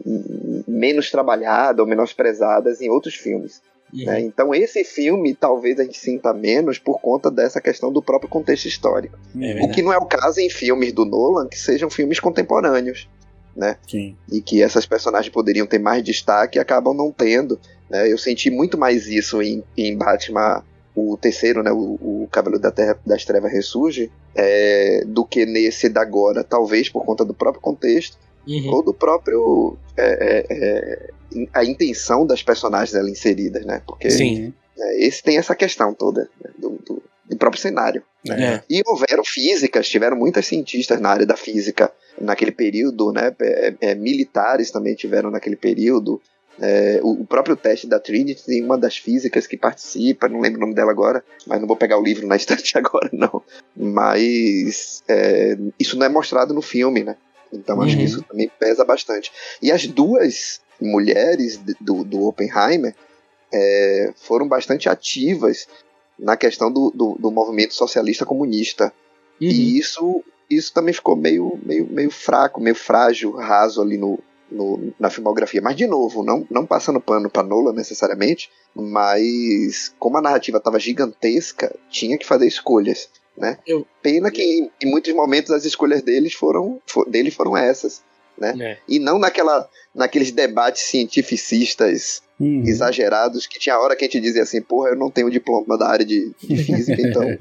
menos trabalhadas ou menosprezadas em outros filmes. né? Então esse filme talvez a gente sinta menos por conta dessa questão do próprio contexto histórico. É O que não é o caso em filmes do Nolan, que sejam filmes contemporâneos. né? Sim. E que essas personagens poderiam ter mais destaque e acabam não tendo. Né? Eu senti muito mais isso em, em Batman, o terceiro, né? O, o Cavaleiro da Terra das Trevas Ressurge, é, do que nesse da agora, talvez por conta do próprio contexto, Uhum. ou do próprio. é, é, é, a intenção das personagens ali inseridas, né? Porque Sim. é, esse tem essa questão toda né, do, do- do próprio cenário. É. E houveram físicas, tiveram muitas cientistas na área da física naquele período, né? é, é, militares também tiveram naquele período. É, o, o próprio teste da Trinity uma das físicas que participa, não lembro o nome dela agora, mas não vou pegar o livro na estante agora, não. Mas é, isso não é mostrado no filme, né? Então acho Uhum. que isso também pesa bastante. E as duas mulheres do, do Oppenheimer é, foram bastante ativas na questão do, do, do movimento socialista comunista. Uhum. E isso, isso também ficou meio, meio, meio fraco, meio frágil, raso ali no, no- na filmografia. Mas, de novo, não, não passando pano para Nola necessariamente, mas como a narrativa estava gigantesca, tinha que fazer escolhas. Né? Eu- Pena que em, em muitos momentos as escolhas deles foram, fo- dele foram essas. É. E não naquela, naqueles debates cientificistas Uhum. exagerados que tinha hora que a gente dizia assim, porra, eu não tenho diploma da área de, de física, então.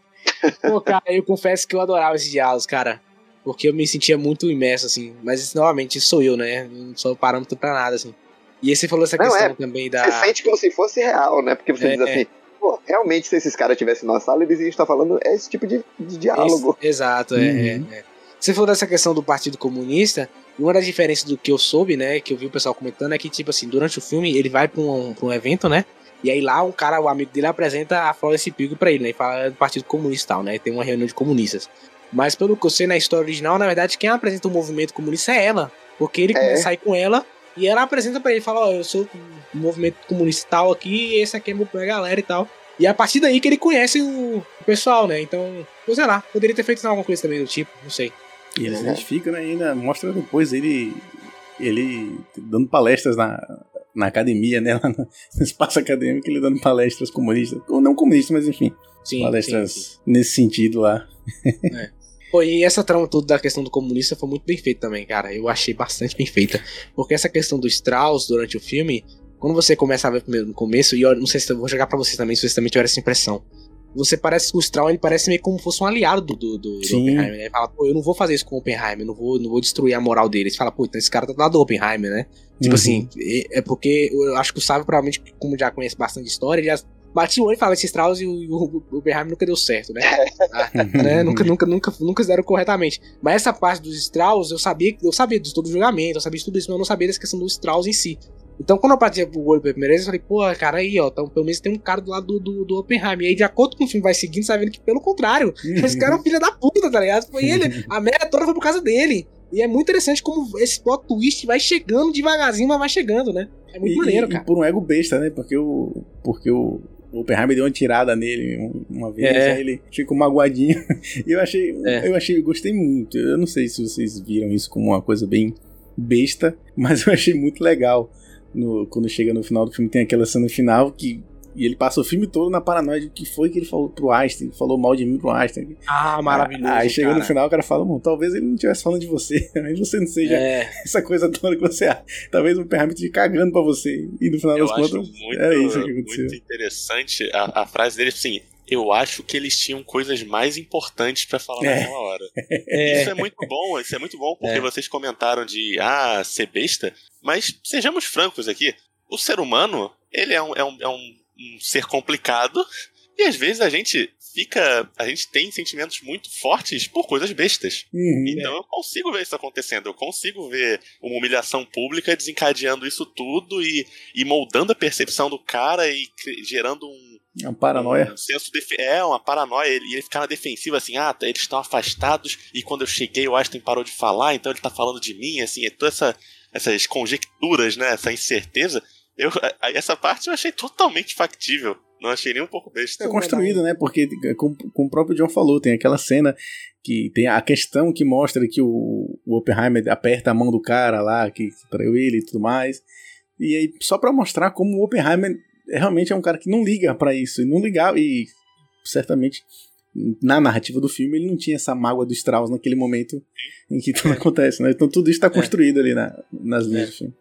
Pô, cara, eu confesso que eu adorava esses diálogos, cara. Porque eu me sentia muito imerso, assim. Mas, novamente, isso sou eu, né? Não sou parâmetro pra nada, assim. E aí você falou essa Não, questão é. também da. Você sente como se fosse real, né? Porque você É, diz assim, pô, realmente se esses caras estivessem na sala, eles iam estar falando esse tipo de, de diálogo. Esse- exato, é, Uhum. é, é. Você falou dessa questão do Partido Comunista. e Uma das diferenças do que eu soube, né? Que eu vi o pessoal comentando é que, tipo assim, durante o filme ele vai pra um, pra um evento, né? E aí lá um cara, o amigo dele, apresenta a Florence Pugh pra ele, né? E fala do Partido Comunista e tal, né? Tem uma reunião de comunistas. Mas pelo que eu sei na história original, na verdade, quem apresenta o movimento comunista é ela. Porque ele É. começa a ir com ela e ela apresenta pra ele, fala, ó, eu sou do movimento comunista e tal aqui, e esse aqui é meu minha galera e tal. E é a partir daí que ele conhece o, pessoal, né? Então, eu sei lá, poderia ter feito alguma coisa também do tipo, não sei. E ele se É. identifica, né? E ainda mostra depois ele, ele dando palestras na, na academia, né? Lá no no espaço acadêmico, ele dando palestras comunistas. Ou não comunistas, mas enfim. Sim, palestras sim, sim. nesse sentido lá. Pô, e essa trama toda da questão do comunista foi muito bem feita também, cara. Eu achei bastante bem feita. Porque essa questão do Strauss durante o filme, quando você começa a ver primeiro no começo, e eu não sei se eu vou jogar pra vocês também, se vocês também tiveram essa impressão. Você parece que o Strauss ele parece meio como se fosse um aliado do, do, do. Oppenheimer. Né? Ele fala, pô, eu não vou fazer isso com o Oppenheimer, não vou, não vou destruir a moral dele. Você fala, pô, então esse cara tá do lado do Oppenheimer, né? Tipo Uhum. assim, é é porque eu acho que o Sábio, provavelmente, como já conhece bastante história, ele já batia o olho e falava esse Strauss e o, e o, Oppenheimer nunca deu certo, né? Ah, né? Nunca, nunca, nunca, nunca fizeram corretamente. Mas essa parte dos Strauss, eu sabia, eu sabia de todo o julgamento, eu sabia de tudo isso, mas eu não sabia dessa questão do Strauss em si. Então, quando eu bati o olho pela primeira vez, eu falei, pô, cara, aí, ó, então, pelo menos tem um cara do lado do, do, do Oppenheimer. E aí, de acordo com o filme vai seguindo, você vai vendo que, pelo contrário, esse cara é um filho da puta, tá ligado? Foi ele, a merda toda foi por causa dele. E é muito interessante como esse plot twist vai chegando devagarzinho, mas vai chegando, né? É muito e, maneiro, e cara. por um ego besta, né? Porque o, porque o, o Oppenheimer deu uma tirada nele um- uma vez, É. aí ele ficou magoadinho. E eu achei, É. eu achei, gostei muito. Eu não sei se vocês viram isso como uma coisa bem besta, mas eu achei muito legal. No, quando chega no final do filme, tem aquela cena final que. E ele passa o filme todo na paranoia de que foi que ele falou pro Einstein, falou mal de mim pro Einstein. Ah, maravilhoso. Aí chega no final, o cara fala, bom, talvez ele não estivesse falando de você, mas você não seja É, essa coisa toda que você acha. Talvez o Oppenheimer esteja cagando pra você. E no final Eu das contas, muito, era isso que aconteceu. muito interessante a, a frase dele, assim, eu acho que eles tinham coisas mais importantes pra falar É. naquela hora. é, Isso é muito bom, isso é muito bom, porque É. vocês comentaram de, ah, ser besta, mas sejamos francos aqui, o ser humano, ele é um, é um, é um, um ser complicado, e às vezes a gente fica, a gente tem sentimentos muito fortes por coisas bestas. Uhum. Então eu consigo ver isso acontecendo, eu consigo ver uma humilhação pública desencadeando isso tudo e, e moldando a percepção do cara e gerando um, Uma paranoia. um senso de, é uma paranoia ele, e ele ficar na defensiva assim, ah, tá, eles estão afastados e quando eu cheguei o Einstein parou de falar, então ele tá falando de mim, assim, é toda essa essas conjecturas, né, essa incerteza. Eu, essa parte eu achei totalmente factível. Não achei nem um pouco besta. É construído, né? Porque, como, como o próprio John falou, tem aquela cena que tem a questão que mostra que o, o Oppenheimer aperta a mão do cara lá, que traiu ele e tudo mais. E aí, só pra mostrar como o Oppenheimer realmente é um cara que não liga pra isso. E não ligava, e certamente na narrativa do filme, ele não tinha essa mágoa do Strauss naquele momento em que tudo acontece, né? Então tudo isso tá construído ali na, nas linhas É. do filme.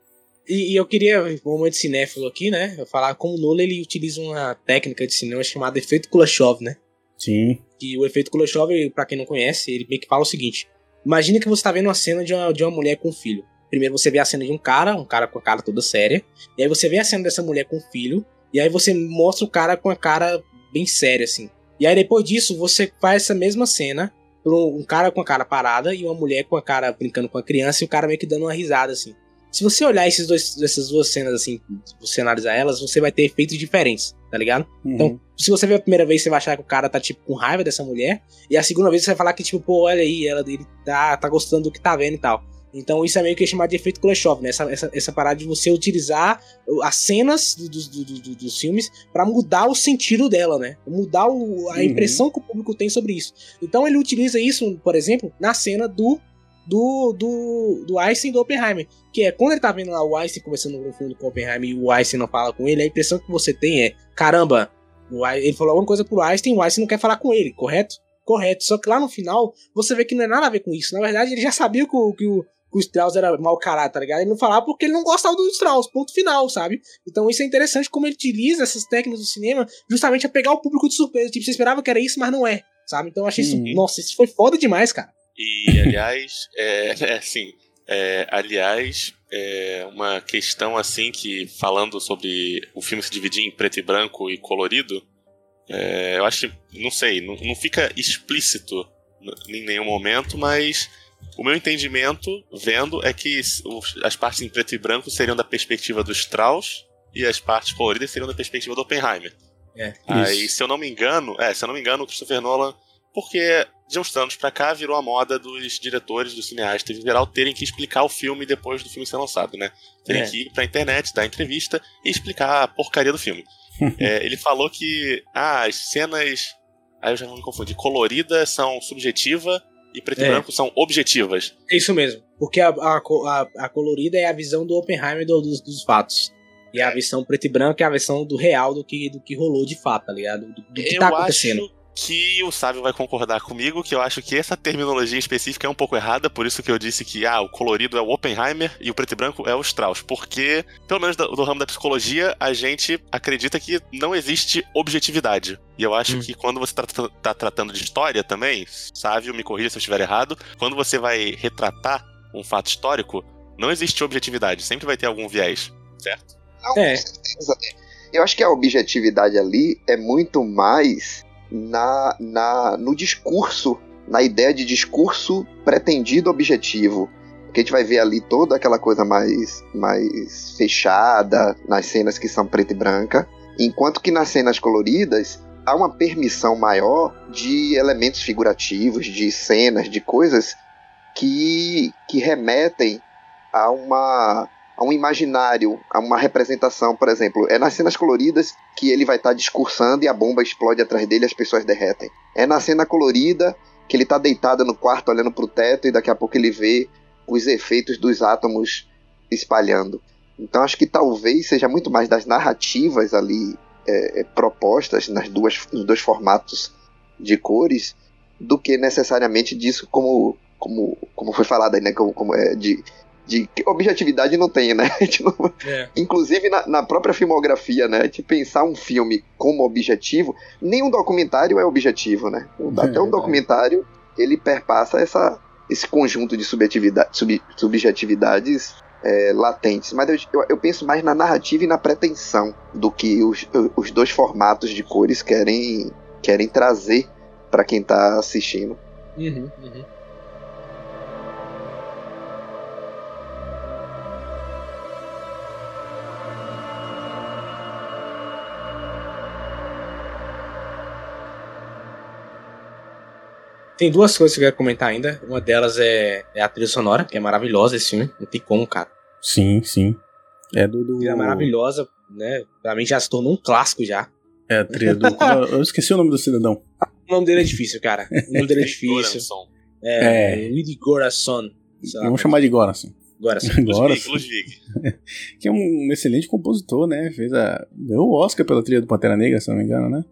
E, e eu queria, um momento cinéfilo aqui, né? Eu falar como o Nolan ele utiliza uma técnica de cinema chamada efeito Kuleshov, né? Sim. Que o efeito Kuleshov, pra quem não conhece, ele meio que fala o seguinte: Imagina que você tá vendo uma cena de uma, de uma mulher com um filho. Primeiro você vê a cena de um cara, um cara com a cara toda séria. E aí você vê a cena dessa mulher com um filho. E aí você mostra o cara com a cara bem séria, assim. E aí depois disso, você faz essa mesma cena um cara com a cara parada e uma mulher com a cara brincando com a criança e o cara meio que dando uma risada, assim. Se você olhar esses dois, essas duas cenas, assim, você analisar elas, você vai ter efeitos diferentes, tá ligado? Uhum. Então, se você ver a primeira vez, você vai achar que o cara tá, tipo, com raiva dessa mulher. E a segunda vez você vai falar que, tipo, pô, olha aí, ela, ele tá, tá gostando do que tá vendo e tal. Então, isso é meio que chamado de efeito Kuleshov, né? Essa, essa, essa parada de você utilizar as cenas do- do- do- do- dos filmes pra mudar o sentido dela, né? Mudar o- a Uhum. impressão que o público tem sobre isso. Então, ele utiliza isso, por exemplo, na cena do. Do, do, do Einstein e do Oppenheimer. Que é quando ele tá vendo lá o Einstein conversando no fundo com o Oppenheimer e o Einstein não fala com ele, a impressão que você tem é: caramba, ele falou alguma coisa pro Einstein, o Einstein não quer falar com ele, correto? Correto. Só que lá no final, você vê que não é nada a ver com isso. Na verdade, ele já sabia que o, que o, que o Strauss era mau caráter, tá ligado? Ele não falava porque ele não gostava do Strauss, ponto final, sabe? Então isso é interessante como ele utiliza essas técnicas do cinema justamente a pegar o público de surpresa. Tipo, você esperava que era isso, mas não é, sabe? Então eu achei isso. Uhum. Nossa, isso foi foda demais, cara. E, aliás, é, é assim, é, aliás, é uma questão assim que, falando sobre o filme se dividir em preto e branco e colorido, é, eu acho, não sei, não, não fica explícito em nenhum momento, mas o meu entendimento, vendo, é que as partes em preto e branco seriam da perspectiva do Strauss e as partes coloridas seriam da perspectiva do Oppenheimer. É. Aí, se eu não me engano, é, se eu não me engano, o Christopher Nolan, porque de uns anos pra cá virou a moda dos diretores, dos cineastas em geral, terem que explicar o filme depois do filme ser lançado, né? Terem É. que ir pra internet, dar entrevista e explicar a porcaria do filme. É, ele falou que ah, as cenas. Aí eu já vou me confundir. Colorida são subjetiva e preto e É. branco são objetivas. É isso mesmo. Porque a, a, a- a colorida é a visão do Oppenheimer do- dos, dos fatos. E a versão preto e branco é a versão do real do que, do que rolou de fato, tá ligado? Do, do que eu tá acontecendo. acho que o Sábio vai concordar comigo, que eu acho que essa terminologia específica é um pouco errada, por isso que eu disse que ah, o colorido é o Oppenheimer e o preto e branco é o Strauss. Porque, pelo menos do, do ramo da psicologia, a gente acredita que não existe objetividade. E eu acho Hum. que quando você tá, tra- tá tratando de história também, Sávio, me corrija se eu estiver errado, quando você vai retratar um fato histórico, não existe objetividade, sempre vai ter algum viés, certo? Não, É. com certeza. Eu acho que a objetividade ali é muito mais na, na, no discurso, na ideia de discurso pretendido objetivo. Que a gente vai ver ali toda aquela coisa mais, mais fechada nas cenas que são preta e branca. Enquanto que nas cenas coloridas há uma permissão maior de elementos figurativos, de cenas, de coisas que, que remetem a uma a um imaginário, a uma representação, por exemplo. É nas cenas coloridas que ele vai estar discursando e a bomba explode atrás dele e as pessoas derretem. É na cena colorida que ele está deitado no quarto olhando para o teto e daqui a pouco ele vê os efeitos dos átomos espalhando. Então acho que talvez seja muito mais das narrativas ali é, é, propostas nas duas, nos dois formatos de cores do que necessariamente disso como como, como foi falado aí, né? Como, como é de, de que objetividade não tem, né? Não- É. inclusive na, na própria filmografia, né? De pensar um filme como objetivo, nenhum documentário é objetivo, né? É Até um documentário ele perpassa essa, esse conjunto de subjetividade, sub, subjetividades é, latentes. Mas eu, eu, eu penso mais na narrativa e na pretensão do que os, os dois formatos de cores querem, querem trazer para quem tá assistindo. Uhum, uhum. Tem duas coisas que eu quero comentar ainda. Uma delas é, é a trilha sonora, que é maravilhosa esse filme. Não tem como, cara. Sim, sim. É do. A do trilha maravilhosa, né? Pra mim já se tornou um clássico já. É a trilha do. eu esqueci o nome do cidadão. O nome dele é difícil, cara. O nome dele é difícil. É, É. Luigi Gorason. Vamos chamar de Goranson. Gorason. Ludwig, Ludwig. Que é um excelente compositor, né? Fez a. Ganhou o Oscar pela trilha do Pantera Negra, se não me engano, né?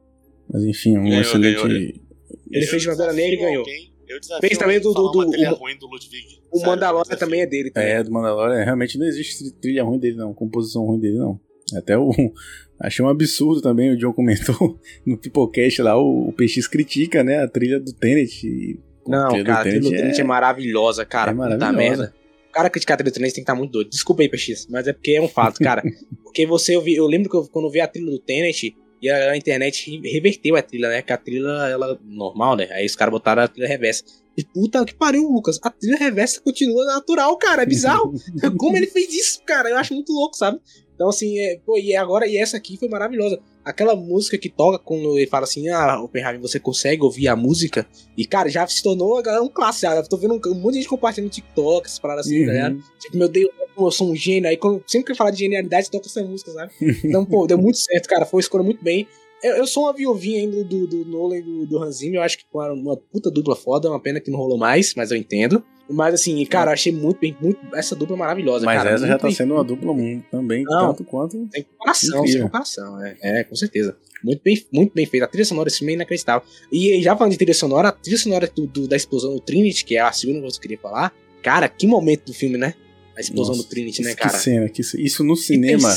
Mas enfim, um Ganhou, excelente. ganhou, Ele Eu fez de Pantera Negra e ganhou. alguém- Eu desafio Fez também do- do- uma do- trilha o- ruim do Ludwig. O Sério, Mandalorian também é dele. Também. É, do Mandalorian, realmente não existe trilha ruim dele, não. Composição ruim dele, não. Até o. Achei um absurdo também, o John comentou no Pipocast lá, o, o PX critica, né, a trilha do Tenet. e, Não, trilha cara, a trilha do Tenet Tenet é, maravilhosa, cara. é Puta maravilhosa. merda. O cara criticar a trilha do Tenet tem que estar muito doido. Desculpa aí, PX, mas é porque é um fato, cara. porque você, eu, vi, eu lembro que eu, quando eu vi a trilha do Tenet, e a, a internet re- reverteu a trilha, né? Que a trilha, ela normal, né? Aí os caras botaram a trilha reversa. E puta que pariu, Lucas. A trilha reversa continua natural, cara. É bizarro. Como ele fez isso, cara? Eu acho muito louco, sabe? Então, assim, é, pô, e agora, e essa aqui foi maravilhosa. Aquela música que toca quando ele fala assim, ah, Oppenheimer, você consegue ouvir a música? E, cara, já se tornou agora um clássico. Eu tô vendo um, um monte de gente compartilhando TikTok, essas paradas assim, tá? Uhum. Tipo, meu Deus, eu sou um gênio. Aí, quando, sempre que eu falar de genialidade, toca essa música, sabe? Então, pô, deu muito certo, cara. Foi escolha muito bem. Eu, eu sou uma viuvinha ainda do, do Nolan e do, do Hans Zimmer. Eu acho que foi uma puta dupla foda. É uma pena que não rolou mais, mas eu entendo. Mas, assim, cara, eu achei muito bem. Muito, essa dupla é maravilhosa, Mas cara. essa já Muito tá bem sendo uma dupla mu- também, Não. tanto quanto. sem comparação, Incrível. sem comparação. É, é, com certeza. Muito bem, muito bem feito. A trilha sonora desse filme é inacreditável. E já falando de trilha sonora, a trilha sonora do, do- da explosão do Trinity, que é a segunda coisa que eu queria falar. Cara, que momento do filme, né? A explosão Nossa, do Trinity, né, que cara? cena, que ce- Isso no Que cinema.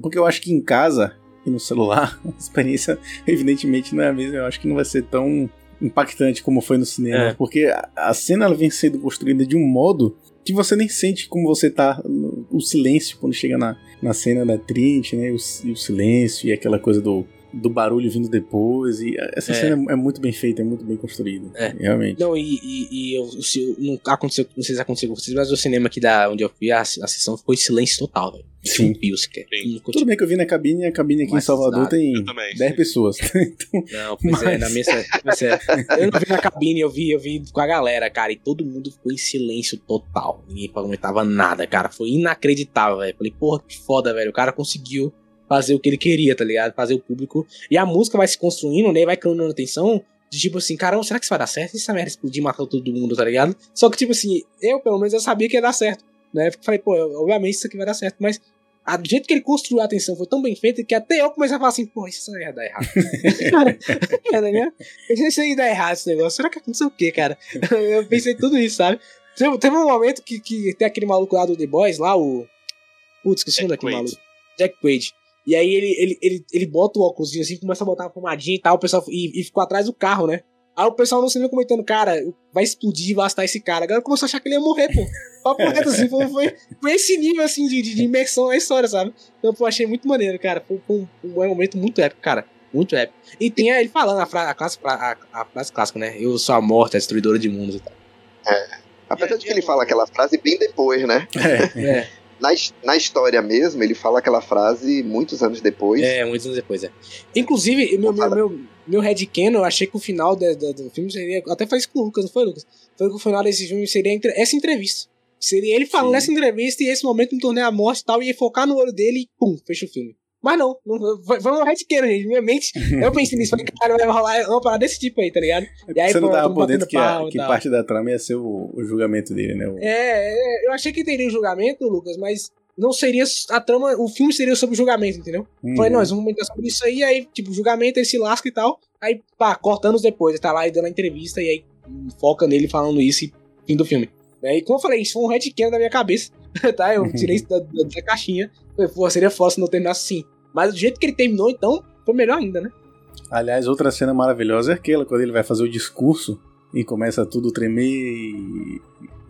Porque eu acho que em casa e no celular, a experiência, evidentemente, não é a mesma. Eu acho que não vai ser tão impactante como foi no cinema. É. Porque a, cena ela vem sendo construída de um modo que você nem sente como você tá. o silêncio quando chega na, na cena da Trinity, né? O, si- o silêncio e aquela coisa do. Do barulho vindo depois, e essa É. cena é muito bem feita, é muito bem construída. É. Realmente. Não, e, e, e eu, se- não aconteceu, não sei se aconteceu com vocês, mas o cinema aqui da, onde eu fui, a, a sessão ficou em silêncio total, velho. Sim. Um pio sequer. Sim. Tudo bem que eu vi na cabine, a cabine aqui em Mas Salvador exato. tem também. 10 pessoas. então, Não, pois é, Mas- na minha. Pois é. Eu não vi na cabine, eu vi, eu vi com a galera, cara, e todo mundo ficou em silêncio total. Ninguém comentava nada, cara. Foi inacreditável, velho. Falei, porra, que foda, velho. O cara conseguiu fazer o que ele queria, tá ligado? Fazer o público. E a música vai se construindo, né? Vai criando atenção. De tipo assim, caramba, será que isso vai dar certo? E essa merda explodir e matar todo mundo, tá ligado? Só que, tipo assim, eu, pelo menos, eu sabia que ia dar certo. Né? Falei, pô, obviamente isso aqui vai dar certo. Mas a- do jeito que ele construiu a atenção foi tão bem feito que até eu comecei a falar assim, pô, isso ia dar errado. cara, cara, né? Isso ia dar errado esse negócio. Será que aconteceu o quê, cara? Eu pensei tudo isso, sabe? Teve, teve um momento que, que tem aquele maluco lá do The Boys, lá, o. Putz, esqueci daquele maluco. Jack Quaid. E aí ele, ele, ele, ele bota o óculos assim, começa a botar uma pomadinha e tal, o pessoal, e, e ficou atrás do carro, né? Aí o pessoal no cinema comentando, cara, vai explodir, vai lastar esse cara. A galera começou a achar que ele ia morrer, pô. Papo reto, assim, foi, foi, foi esse nível, assim, de, de, imersão na história, sabe? Então, pô, achei muito maneiro, cara. Foi, foi um, um momento muito épico, cara. Muito épico. E tem ele falando a, fra a, classe, a, a frase clássica, né? Eu sou a morte, a destruidora de mundos e tal. Apesar de que ele fala aquela frase bem depois, né? é. É, Na, na história mesmo, ele fala aquela frase muitos anos depois. é, muitos anos depois, é. Inclusive, meu, meu, meu, meu headcanon, eu achei que o final da- do filme seria. Até isso com o Lucas, não foi, Lucas? Foi que o final desse filme seria entre- essa entrevista. Seria ele falando Sim. nessa entrevista e esse momento me tornei a morte e tal, e ia focar no olho dele e pum, fecha o filme. Mas não, não foi, foi um headcanon, gente. Minha mente, eu pensei nisso, falei, cara, vai rolar uma parada desse tipo aí, tá ligado? E aí, Você não tava por dentro que, a- que parte da trama ia ser o, o julgamento dele, né? O- É, é, eu achei que teria um julgamento, Lucas, mas não seria a trama, o filme seria sobre o julgamento, entendeu? Uhum. Falei, nós vamos comentar sobre isso aí, aí, tipo, julgamento, ele se lasca e tal. Aí, pá, corta anos depois, ele tá lá e dando a entrevista, e aí hum, foca nele falando isso e fim do filme. Né? E como eu falei, isso foi um headcanon da minha cabeça, tá? Eu tirei isso da, da, da caixinha. Falei, pô, seria foda se não terminasse assim. Mas do jeito que ele terminou, então, foi melhor ainda, né? Aliás, outra cena maravilhosa é aquela, quando ele vai fazer o discurso e começa tudo tremer e...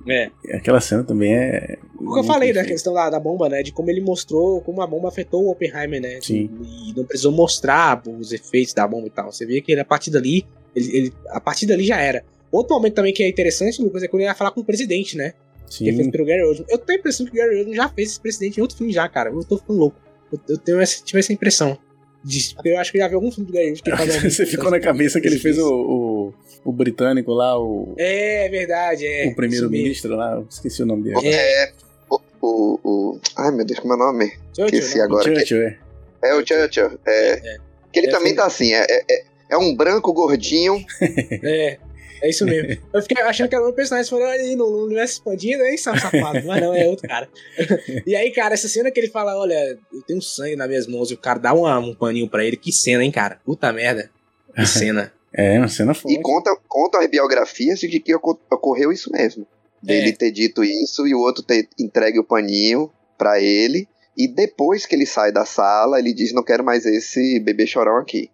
É. Aquela cena também é... O que eu falei da feita. questão da, da bomba, né? De como ele mostrou como a bomba afetou o Oppenheimer, né? Sim. E não precisou mostrar os efeitos da bomba e tal. Você vê que ele, a partir dali, ele, ele- a partir dali já era. Outro momento também que é interessante, Lucas, é quando ele vai falar com o presidente, né? Que ele fez Sim. pelo Gary Oldman. Eu tenho a impressão que o Gary Oldman já fez esse presidente em outro filme já, cara. Eu tô ficando louco. Eu, eu tenho essa, tive essa impressão. De, porque eu acho que eu já vi algum filme do Gary Oldman que ele faz algum- Você ficou na cabeça que ele fez o, o, o britânico lá, o, É, é verdade, é. o primeiro-ministro lá, eu esqueci o nome dele. É. O, o, o- Ai, meu Deus, como é o nome? Churchill, Esqueci né? agora. Churchill, é. É o Churchill. É, É. Que ele É, também foi- tá assim, é, é, é- é um branco gordinho. É, é isso mesmo. Eu fiquei achando que era um personagem falando ali no universo expandido, aí sabe, safado. Mas não, é outro cara. E aí, cara, essa cena que ele fala: Olha, eu tenho sangue nas minhas mãos, e o cara dá uma- um paninho pra ele. Que cena, hein, cara? Puta merda. Que cena. É, uma cena E forte. conta, conta as biografias de que oco- ocorreu isso mesmo. Dele É. ter dito isso e o outro ter entregue o paninho pra ele. E depois que ele sai da sala, ele diz: Não quero mais esse bebê chorão aqui.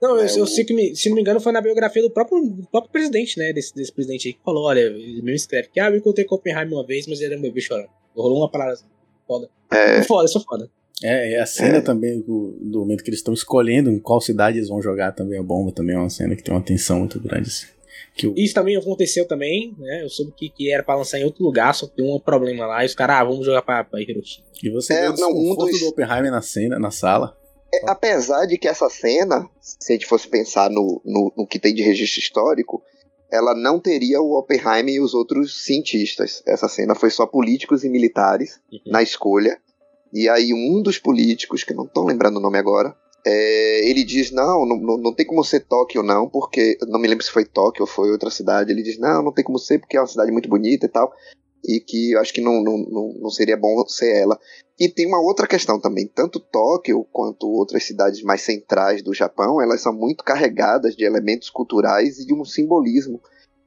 Não, eu, É, eu o- sei que, me- se não me engano, foi na biografia do próprio, do próprio presidente, né? Desse, desse presidente aí que falou: olha, ele mesmo escreve que ah, eu encontrei com Oppenheimer uma vez, mas ele era um bebê chorando. Rolou uma parada assim. Foda. É, Foda, isso é foda. É, e a cena É. também do, do momento que eles estão escolhendo em qual cidade eles vão jogar também a bomba, também é uma cena que tem uma tensão muito grande. Assim. Que o, Isso também aconteceu também, né? Eu soube que, que era pra lançar em outro lugar, só que tem um problema lá. E os caras, ah, vamos jogar pra, pra Hiroshima. e você É, vê o não, um dos- do Oppenheimer na cena, na sala. É, apesar de que essa cena, se a gente fosse pensar no, no, no que tem de registro histórico, ela não teria o Oppenheimer e os outros cientistas. Essa cena foi só políticos e militares Uhum. na escolha. E aí um dos políticos, que não estou lembrando o nome agora, é, ele diz, não, não, não- não tem como ser Tóquio não, porque, não me lembro se foi Tóquio ou foi outra cidade, ele diz, não, não tem como ser porque é uma cidade muito bonita e tal, e que eu acho que não, não, não, seria bom ser ela. E tem uma outra questão também, tanto Tóquio quanto outras cidades mais centrais do Japão, elas são muito carregadas de elementos culturais e de um simbolismo.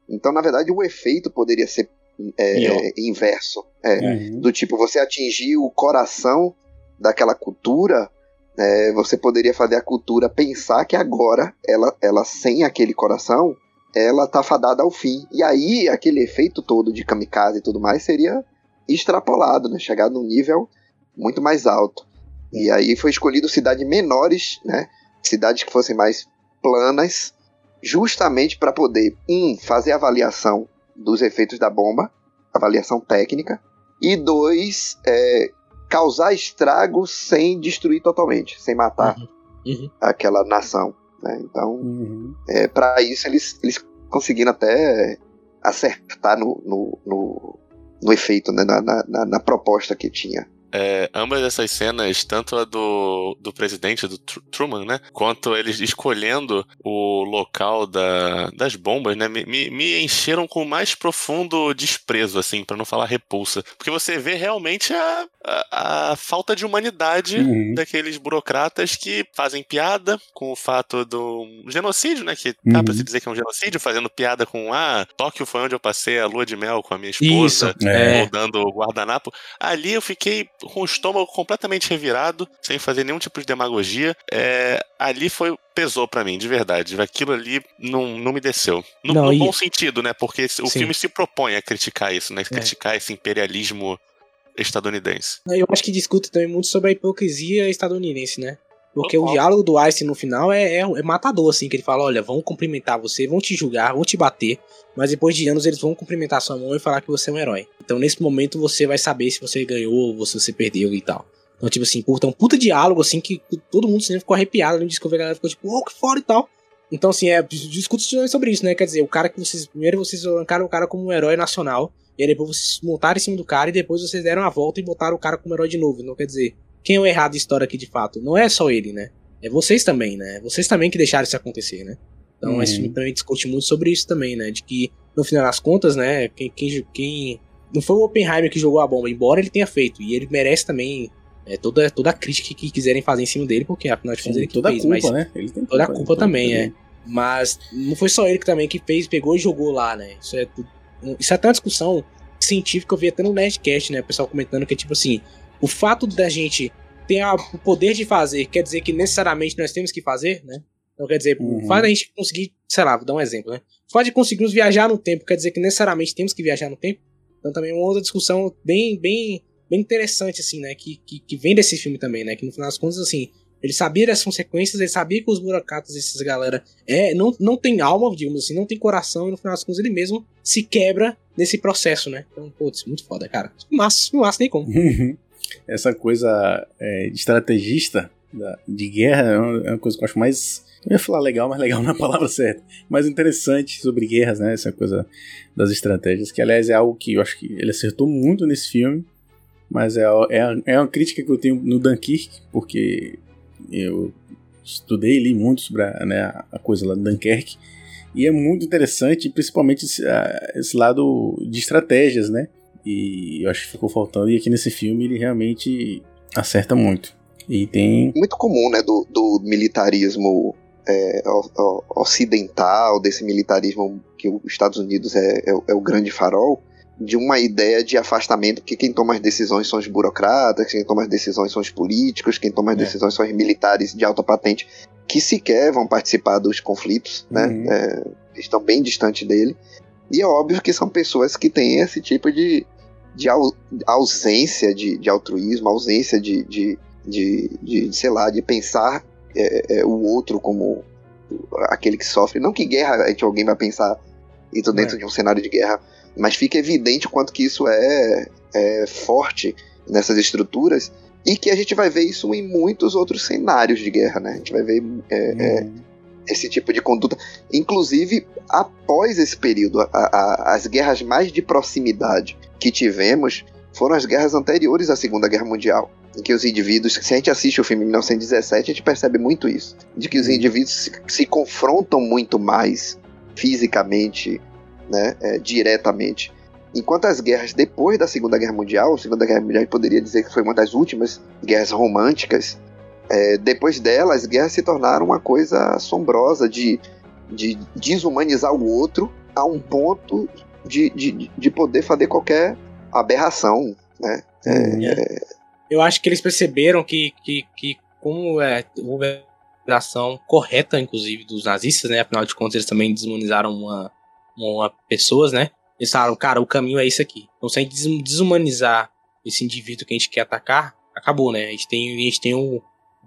Então, na verdade, o efeito poderia ser é, é, inverso. É, Uhum. do tipo você atingir o coração daquela cultura, é, você poderia fazer a cultura pensar que agora ela, ela sem aquele coração, ela tá fadada ao fim. E aí aquele efeito todo de kamikaze e tudo mais seria extrapolado, né? Chegar num nível muito mais alto. E aí foi escolhido cidades menores, né? Cidades que fossem mais planas, justamente para poder um fazer avaliação dos efeitos da bomba, avaliação técnica, e dois, é, causar estragos sem destruir totalmente, sem matar Uhum. Uhum. aquela nação. Né? Então, Uhum. é, para isso, eles, eles conseguiram até acertar no, no, no, no efeito, né? na, na, na- na proposta que tinha. É, ambas essas cenas, tanto a do, do presidente, do Tru- Truman, né? Quanto eles escolhendo o local da, das bombas, né? Me, me, encheram com o mais profundo desprezo, assim, pra não falar repulsa. Porque você vê realmente a, a, a falta de humanidade Uhum. daqueles burocratas que fazem piada com o fato do genocídio, né? Que dá pra Uhum. se dizer que é um genocídio, fazendo piada com, ah, Tóquio foi onde eu passei a lua de mel com a minha esposa. Isso, É. é. Ou dando guardanapo. Ali eu fiquei com o estômago completamente revirado, sem fazer nenhum tipo de demagogia. É, ali foi pesou pra mim, de verdade. Aquilo ali não, não me desceu. No, Não, no e- bom sentido, né? Porque o Sim. filme se propõe a criticar isso, né? É. Criticar esse imperialismo estadunidense. Eu acho que discute também muito sobre a hipocrisia estadunidense, né? Porque o Total. diálogo do Einstein no final é, é, é matador, assim, que ele fala, olha, vão cumprimentar você, vão te julgar, vão te bater, mas depois de anos eles vão cumprimentar sua mão e falar que você é um herói. Então nesse momento você vai saber se você ganhou ou se você perdeu e tal. Então, tipo assim, puta, um puta diálogo, assim, que todo mundo sempre ficou arrepiado no disco, a galera ficou tipo, oh, que foda e tal. Então, assim, é, discute sobre isso, né? Quer dizer, o cara que vocês. Primeiro vocês arrancaram o cara como um herói nacional, e aí depois vocês montaram em cima do cara, e depois vocês deram a volta e botaram o cara como herói de novo. Não quer dizer, quem é o errado da história aqui de fato? Não é só ele, né? É vocês também, né? Vocês também que deixaram isso acontecer, né? Então, Uhum. esse filme também discute muito sobre isso também, né? De que, no final das contas, né? Quem. quem, quem não foi o Oppenheimer que jogou a bomba, embora ele tenha feito, e ele merece também. é, toda, toda a crítica que quiserem fazer em cima dele, porque afinal de contas ele toda a fez, culpa, mas né? Ele tem toda a culpa, culpa então, também, é. Mas não foi só ele que também que fez, pegou e jogou lá, né? Isso é, isso é até uma discussão científica que eu vi até no Nerdcast, né? O pessoal comentando que é tipo assim, o fato da gente ter a- o poder de fazer quer dizer que necessariamente nós temos que fazer, né? Então quer dizer, Uhum. o fato da gente conseguir, sei lá, vou dar um exemplo, né? O fato de conseguirmos viajar no tempo quer dizer que necessariamente temos que viajar no tempo? Então também é uma outra discussão bem, bem, bem interessante, assim, né? Que, que, que vem desse filme também, né? Que no final das contas, assim, ele sabia das consequências, ele sabia que os burocratas, esses galera, é, não, não tem alma, digamos assim, não tem coração, e no final das contas ele mesmo se quebra nesse processo, né? Então, putz, muito foda, cara. Massa, massa, nem como. Essa coisa é, de estrategista da- de guerra é uma, é uma coisa que eu acho mais. Eu ia falar legal, mas legal na palavra certa. Mais interessante sobre guerras, né? Essa coisa das estratégias. Que, aliás, é algo que eu acho que ele acertou muito nesse filme. Mas é, é, é uma crítica que eu tenho no Dunkirk, porque eu estudei li muito sobre a, né, a coisa lá do Dunkerque. E é muito interessante, principalmente esse, ah, esse lado de estratégias, né? E eu acho que ficou faltando. E aqui nesse filme ele realmente acerta muito. E tem. Muito comum, né, do, do militarismo é, ocidental, desse militarismo que os Estados Unidos é, é o- é o grande farol, de uma ideia de afastamento, que quem toma as decisões são os burocratas, quem toma as decisões são os políticos, quem toma as É. decisões são os militares de alta patente, que sequer vão participar dos conflitos, né? Uhum. É, estão bem distantes dele. E é óbvio que são pessoas que têm esse tipo de, de au- ausência de, de altruísmo, ausência de, de, de, de, sei lá, de pensar é, é, o outro como aquele que sofre. Não que guerra é que alguém vai pensar isso dentro É. de um cenário de guerra, mas fica evidente o quanto que isso é, é forte nessas estruturas e que a gente vai ver isso em muitos outros cenários de guerra, né? A gente vai ver é, é, Uhum. Esse tipo de conduta. Inclusive, após esse período, a- a- as guerras mais de proximidade que tivemos foram as guerras anteriores à Segunda Guerra Mundial. Em que os indivíduos, se a gente assiste o filme em 1917, a gente percebe muito isso. De que os Uhum. indivíduos se, se confrontam muito mais fisicamente, né, é, diretamente. Enquanto as guerras depois da Segunda Guerra Mundial, a Segunda Guerra Mundial poderia dizer que foi uma das últimas guerras românticas, é, depois dela, as guerras se tornaram uma coisa assombrosa de, de desumanizar o outro a um ponto de, de, de poder fazer qualquer aberração, né? Uhum. Eu acho que eles perceberam que, que, que como é, houve a operação correta, inclusive, dos nazistas, né? Afinal de contas, eles também desumanizaram uma, uma pessoas, né? Eles falaram, cara, o caminho é isso aqui. Então, se a gente des- desumanizar esse indivíduo que a gente quer atacar, acabou, né? A gente tem, a gente tem o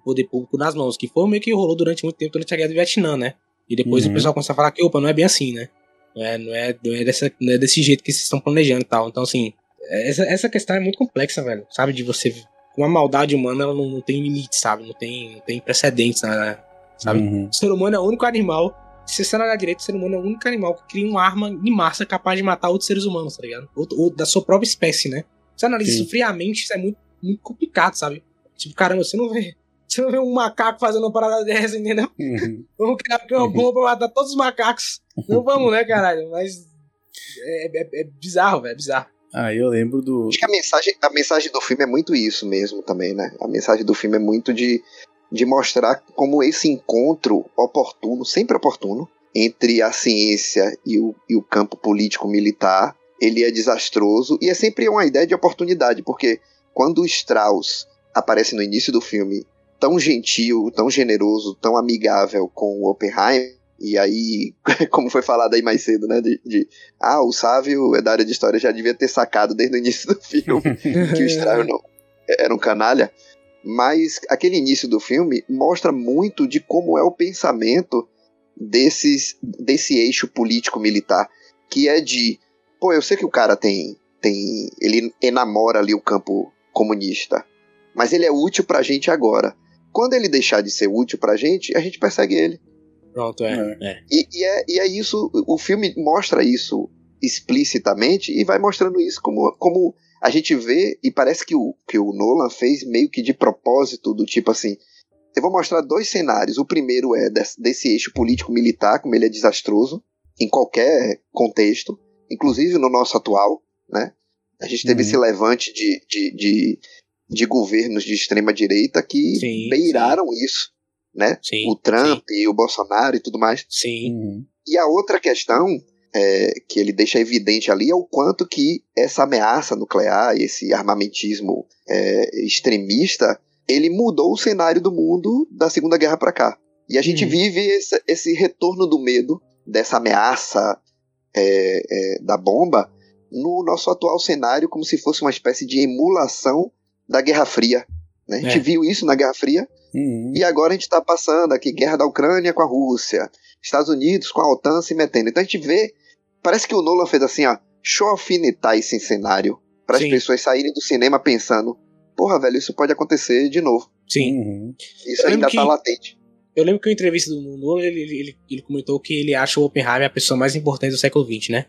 poder público nas mãos, que foi meio que rolou durante muito tempo durante a guerra do Vietnã, né? E depois Uhum. o pessoal começou a falar que, opa, não é bem assim, né? Não é, não é, não é, dessa, não é desse jeito que vocês estão planejando e tal. Então, assim, essa, essa questão é muito complexa, velho. Sabe? De você. Com a maldade humana, ela não, não tem limite, sabe? Não tem, não tem precedentes, né? Sabe? Uhum. O ser humano é o único animal. Se você olhar direito, o ser humano é o único animal que cria uma arma em massa capaz de matar outros seres humanos, tá ligado? Ou, ou da sua própria espécie, né? Você analisa Sim. isso friamente, isso é muito, muito complicado, sabe? Tipo, caramba, você não vê. Você não vê um macaco fazendo uma parada dessa, entendeu? Uhum. Vamos criar aqui uma bomba pra matar todos os macacos. Não vamos, né, caralho? Mas. É, é- é bizarro, velho. É bizarro. Ah, eu lembro do. Acho que a mensagem, a mensagem do filme é muito isso mesmo também, né? A mensagem do filme é muito de, de mostrar como esse encontro oportuno, sempre oportuno, entre a ciência e o, e o campo político-militar, ele é desastroso e é sempre uma ideia de oportunidade, porque quando o Strauss aparece no início do filme tão gentil, tão generoso, tão amigável com o Oppenheimer, e aí, como foi falado aí mais cedo, né, de, de ah, o Sávio é da área de história, já devia ter sacado desde o início do filme que o Strauss não era um canalha. Mas aquele início do filme mostra muito de como é o pensamento desses, desse eixo político-militar, que é de, pô, eu sei que o cara tem, tem, ele enamora ali o campo comunista, mas ele é útil pra gente agora. Quando ele deixar de ser útil pra gente, a gente persegue ele. Pronto, é. é. E, e é, e é isso, o filme mostra isso explicitamente e vai mostrando isso como, como a gente vê, e parece que o, que o Nolan fez meio que de propósito, do tipo assim. Eu vou mostrar dois cenários. O primeiro é desse, desse eixo político-militar, como ele é desastroso, em qualquer contexto, inclusive no nosso atual, né? A gente teve Uhum. esse levante de, de, de, de governos de extrema-direita que Sim, beiraram isso, né? Sim. o Trump e o Bolsonaro e tudo mais. Sim. Uhum. E a outra questão é, que ele deixa evidente ali é o quanto que essa ameaça nuclear e esse armamentismo é, extremista ele mudou o cenário do mundo da Segunda Guerra para cá. E a gente Uhum. vive esse, esse retorno do medo dessa ameaça é, é, da bomba no nosso atual cenário como se fosse uma espécie de emulação da Guerra Fria. né? A gente É. viu isso na Guerra Fria Uhum. e agora a gente está passando aqui guerra da Ucrânia com a Rússia, Estados Unidos com a OTAN se metendo. Então a gente vê, parece que o Nolan fez assim, ó, deixa eu alfinetar esse cenário para as pessoas saírem do cinema pensando, porra, velho, isso pode acontecer de novo. Sim. Uhum. Isso Eu ainda lembro tá que- latente. Eu lembro que em uma entrevista do Nolan, ele, ele, ele, ele comentou que ele acha o Oppenheimer a pessoa mais importante do século XX, né?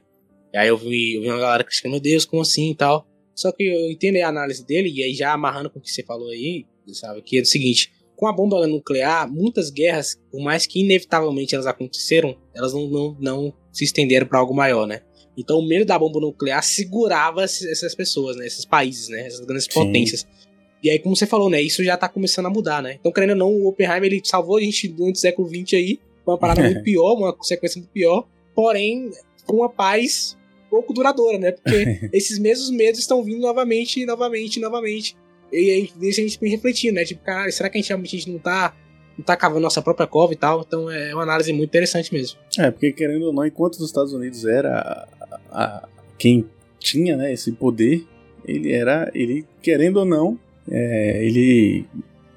E aí eu vi, eu vi uma galera criticando, meu Deus, como assim e tal. Só que eu entendo a análise dele, e aí já amarrando com o que você falou aí, sabe, que é o seguinte, com a bomba nuclear, muitas guerras, por mais que inevitavelmente elas aconteceram, elas não, não, não se estenderam para algo maior, né? Então o medo da bomba nuclear segurava essas pessoas, né? Esses países, né? Essas grandes Sim. potências. E aí, como você falou, né? Isso já tá começando a mudar, né? Então, querendo ou não, o Oppenheimer ele salvou a gente durante o século XX aí. Uma parada muito pior, uma consequência muito pior. Porém, com uma paz pouco duradoura, né? Porque esses mesmos medos estão vindo novamente, novamente, novamente. E aí deixa a gente refletindo, né? Tipo, cara, será que a gente realmente a gente não tá, não tá cavando nossa própria cova e tal? Então é uma análise muito interessante mesmo. É, porque querendo ou não, enquanto os Estados Unidos era a, a- quem tinha né, esse poder, ele era, ele querendo ou não, é, ele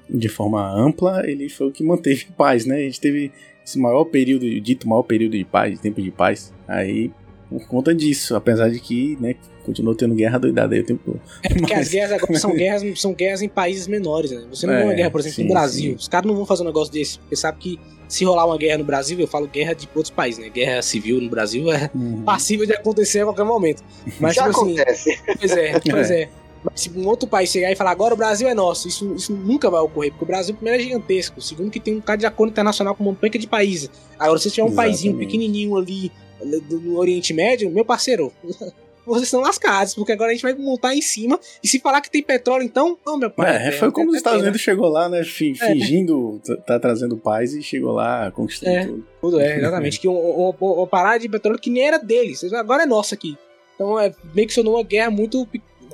de forma ampla, ele foi o que manteve paz, né? A gente teve esse maior período, dito maior período de paz, tempo de paz, aí por conta disso, apesar de que, né, continuou tendo guerra doidada aí o tempo todo. É porque Mas- as guerras agora são guerras, são guerras em países menores, né? Você não vê uma É, guerra, por exemplo, sim, no Brasil. sim. Os caras não vão fazer um negócio desse, porque sabe que se rolar uma guerra no Brasil, eu falo guerra de outros países, né? Guerra civil no Brasil é Uhum. passível de acontecer a qualquer momento. Mas, Já tipo assim, acontece. Pois é, pois é. Mas se um outro país chegar e falar agora o Brasil é nosso, isso, isso nunca vai ocorrer, porque o Brasil, primeiro, é gigantesco, segundo, que tem um cara de acordo internacional com uma penca de países. Agora, se você tiver um paizinho Exatamente. pequenininho ali no, Oriente Médio, meu parceiro, vocês estão lascados, porque agora a gente vai montar em cima, e se falar que tem petróleo, então, ô meu pai. É, foi como os Estados Unidos chegou lá, né, É. fingindo t- tá trazendo paz e chegou lá conquistando É. tudo. Tudo é, exatamente. que uma, uma parada de petróleo que nem era deles, agora é nossa aqui. Então é meio que sonou uma guerra muito.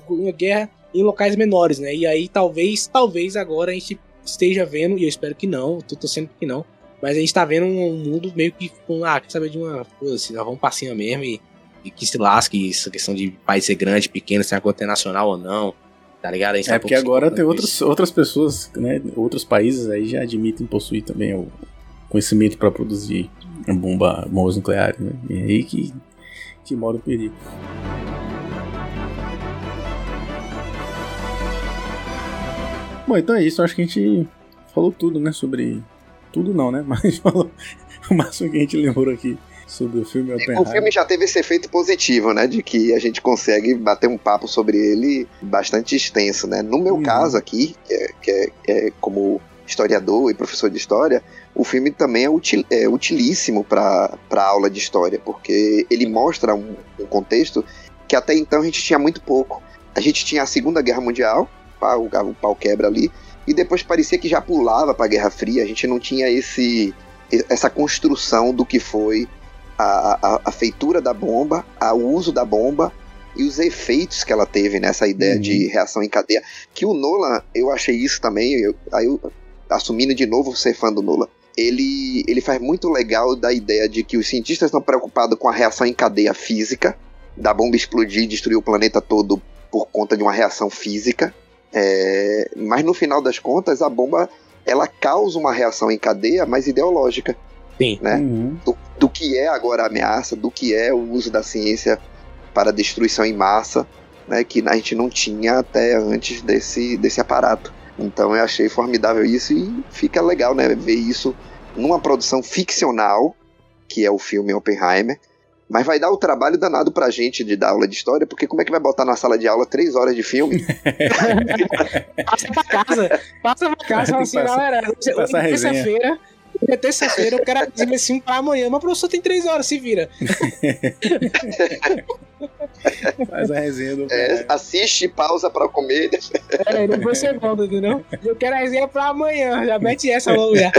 uma guerra em locais menores, né? E aí talvez, talvez agora a gente esteja vendo, e eu espero que não, tô torcendo que não, mas a gente tá vendo um mundo meio que com, ah, quer saber de uma. Foda-se, nós vamos pra cima mesmo e, e que se lasque essa questão de país ser grande, pequeno, se é internacional ou não. Tá ligado? Tá É um porque agora tem outros, outras pessoas, né, outros países aí já admitem possuir também o conhecimento para produzir bomba, bombas nucleares, né? E aí que, que mora o perigo. Bom, então é isso. Acho que a gente falou tudo, né? Sobre. Tudo não, né? Mas falou o máximo que a gente lembrou aqui sobre o filme O Oppenheimer. filme já teve esse efeito positivo, né? De que a gente consegue bater um papo sobre ele bastante extenso, né? No meu Uhum. caso aqui, que é, que é- é como historiador e professor de história, o filme também é, util, é utilíssimo para a aula de história, porque ele mostra um, um contexto que até então a gente tinha muito pouco. A gente tinha a Segunda Guerra Mundial, o, o pau quebra ali, e depois parecia que já pulava para a Guerra Fria, a gente não tinha esse essa construção do que foi a, a, a feitura da bomba, a- o uso da bomba e os efeitos que ela teve nessa ideia Uhum. de reação em cadeia. Que o Nolan, eu achei isso também, eu, aí eu, assumindo de novo ser fã do Nolan, ele, ele faz muito legal da ideia de que os cientistas estão preocupados com a reação em cadeia física, da bomba explodir e destruir o planeta todo por conta de uma reação física, é, mas no final das contas a bomba ela causa uma reação em cadeia mais ideológica Sim. né? Uhum. do, do que é agora a ameaça, do que é o uso da ciência para destruição em massa, né, que a gente não tinha até antes desse, desse aparato. Então eu achei formidável isso e fica legal né, ver isso numa produção ficcional, que é o filme Oppenheimer, mas vai dar o trabalho danado pra gente de dar aula de história, porque como é que vai botar na sala de aula três horas de filme? Passa pra casa. Passa pra casa e fala assim, galera. É terça-feira. É terça-feira, eu quero fazer esse filme pra amanhã. Mas, professor, tem três horas, se vira. Faz a resenha do É, assiste, pausa pra comer. É, não foi segundo, entendeu? Eu quero a resenha pra amanhã. Já mete essa logo já.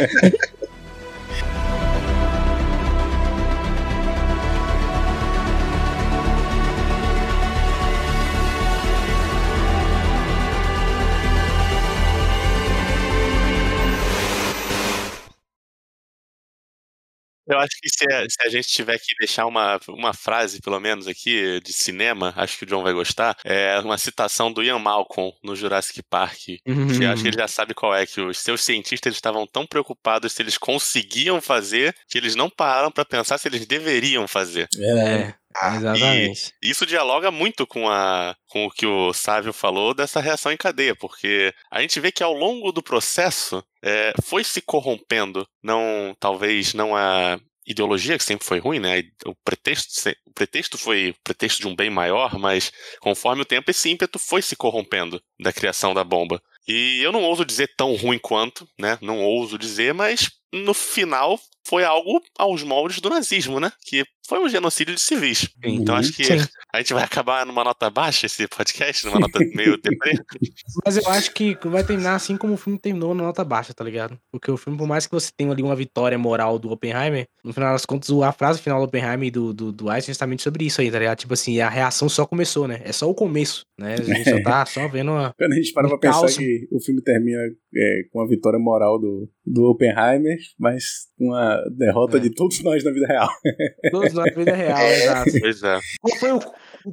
Eu acho que se a, se a gente tiver que deixar uma, uma frase, pelo menos aqui, de cinema, acho que o John vai gostar, é uma citação do Ian Malcolm no Jurassic Park. Que eu acho que ele já sabe qual é, que os seus cientistas estavam tão preocupados se eles conseguiam fazer, que eles não pararam pra pensar se eles deveriam fazer. É, exatamente. Isso dialoga muito com, a, com o que o Sávio falou dessa reação em cadeia, porque a gente vê que ao longo do processo é, foi se corrompendo, não talvez não a ideologia que sempre foi ruim, né? O pretexto, o pretexto foi o pretexto de um bem maior, mas conforme o tempo esse ímpeto foi se corrompendo da criação da bomba. E eu não ouso dizer tão ruim quanto, né? Não ouso dizer, mas no final foi algo aos moldes do nazismo, né? Que foi um genocídio de civis. Então acho que Sim. a gente vai acabar numa nota baixa esse podcast, numa nota meio deprê. Mas eu acho que vai terminar assim como o filme terminou na nota baixa, tá ligado? Porque o filme, por mais que você tenha ali uma vitória moral do Oppenheimer, no final das contas, a frase final do Oppenheimer e do, do, do Einstein é justamente sobre isso aí, tá ligado? Tipo assim, a reação só começou, né? É só o começo, né? A gente só tá só vendo uma. Quando a gente para pra Um pensar caos. que o filme termina é, com a vitória moral do, do Oppenheimer, mas com a derrota É. de todos nós na vida real. Todos na vida real, exato. Pois é. Qual foi o,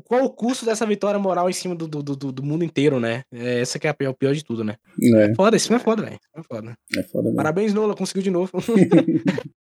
qual o custo dessa vitória moral em cima do, do, do, do mundo inteiro, né? É, essa que é a pior, o pior de tudo, né? É, Foda, esse filme é foda, velho. É foda. é foda mesmo. Parabéns, Nola, conseguiu de novo.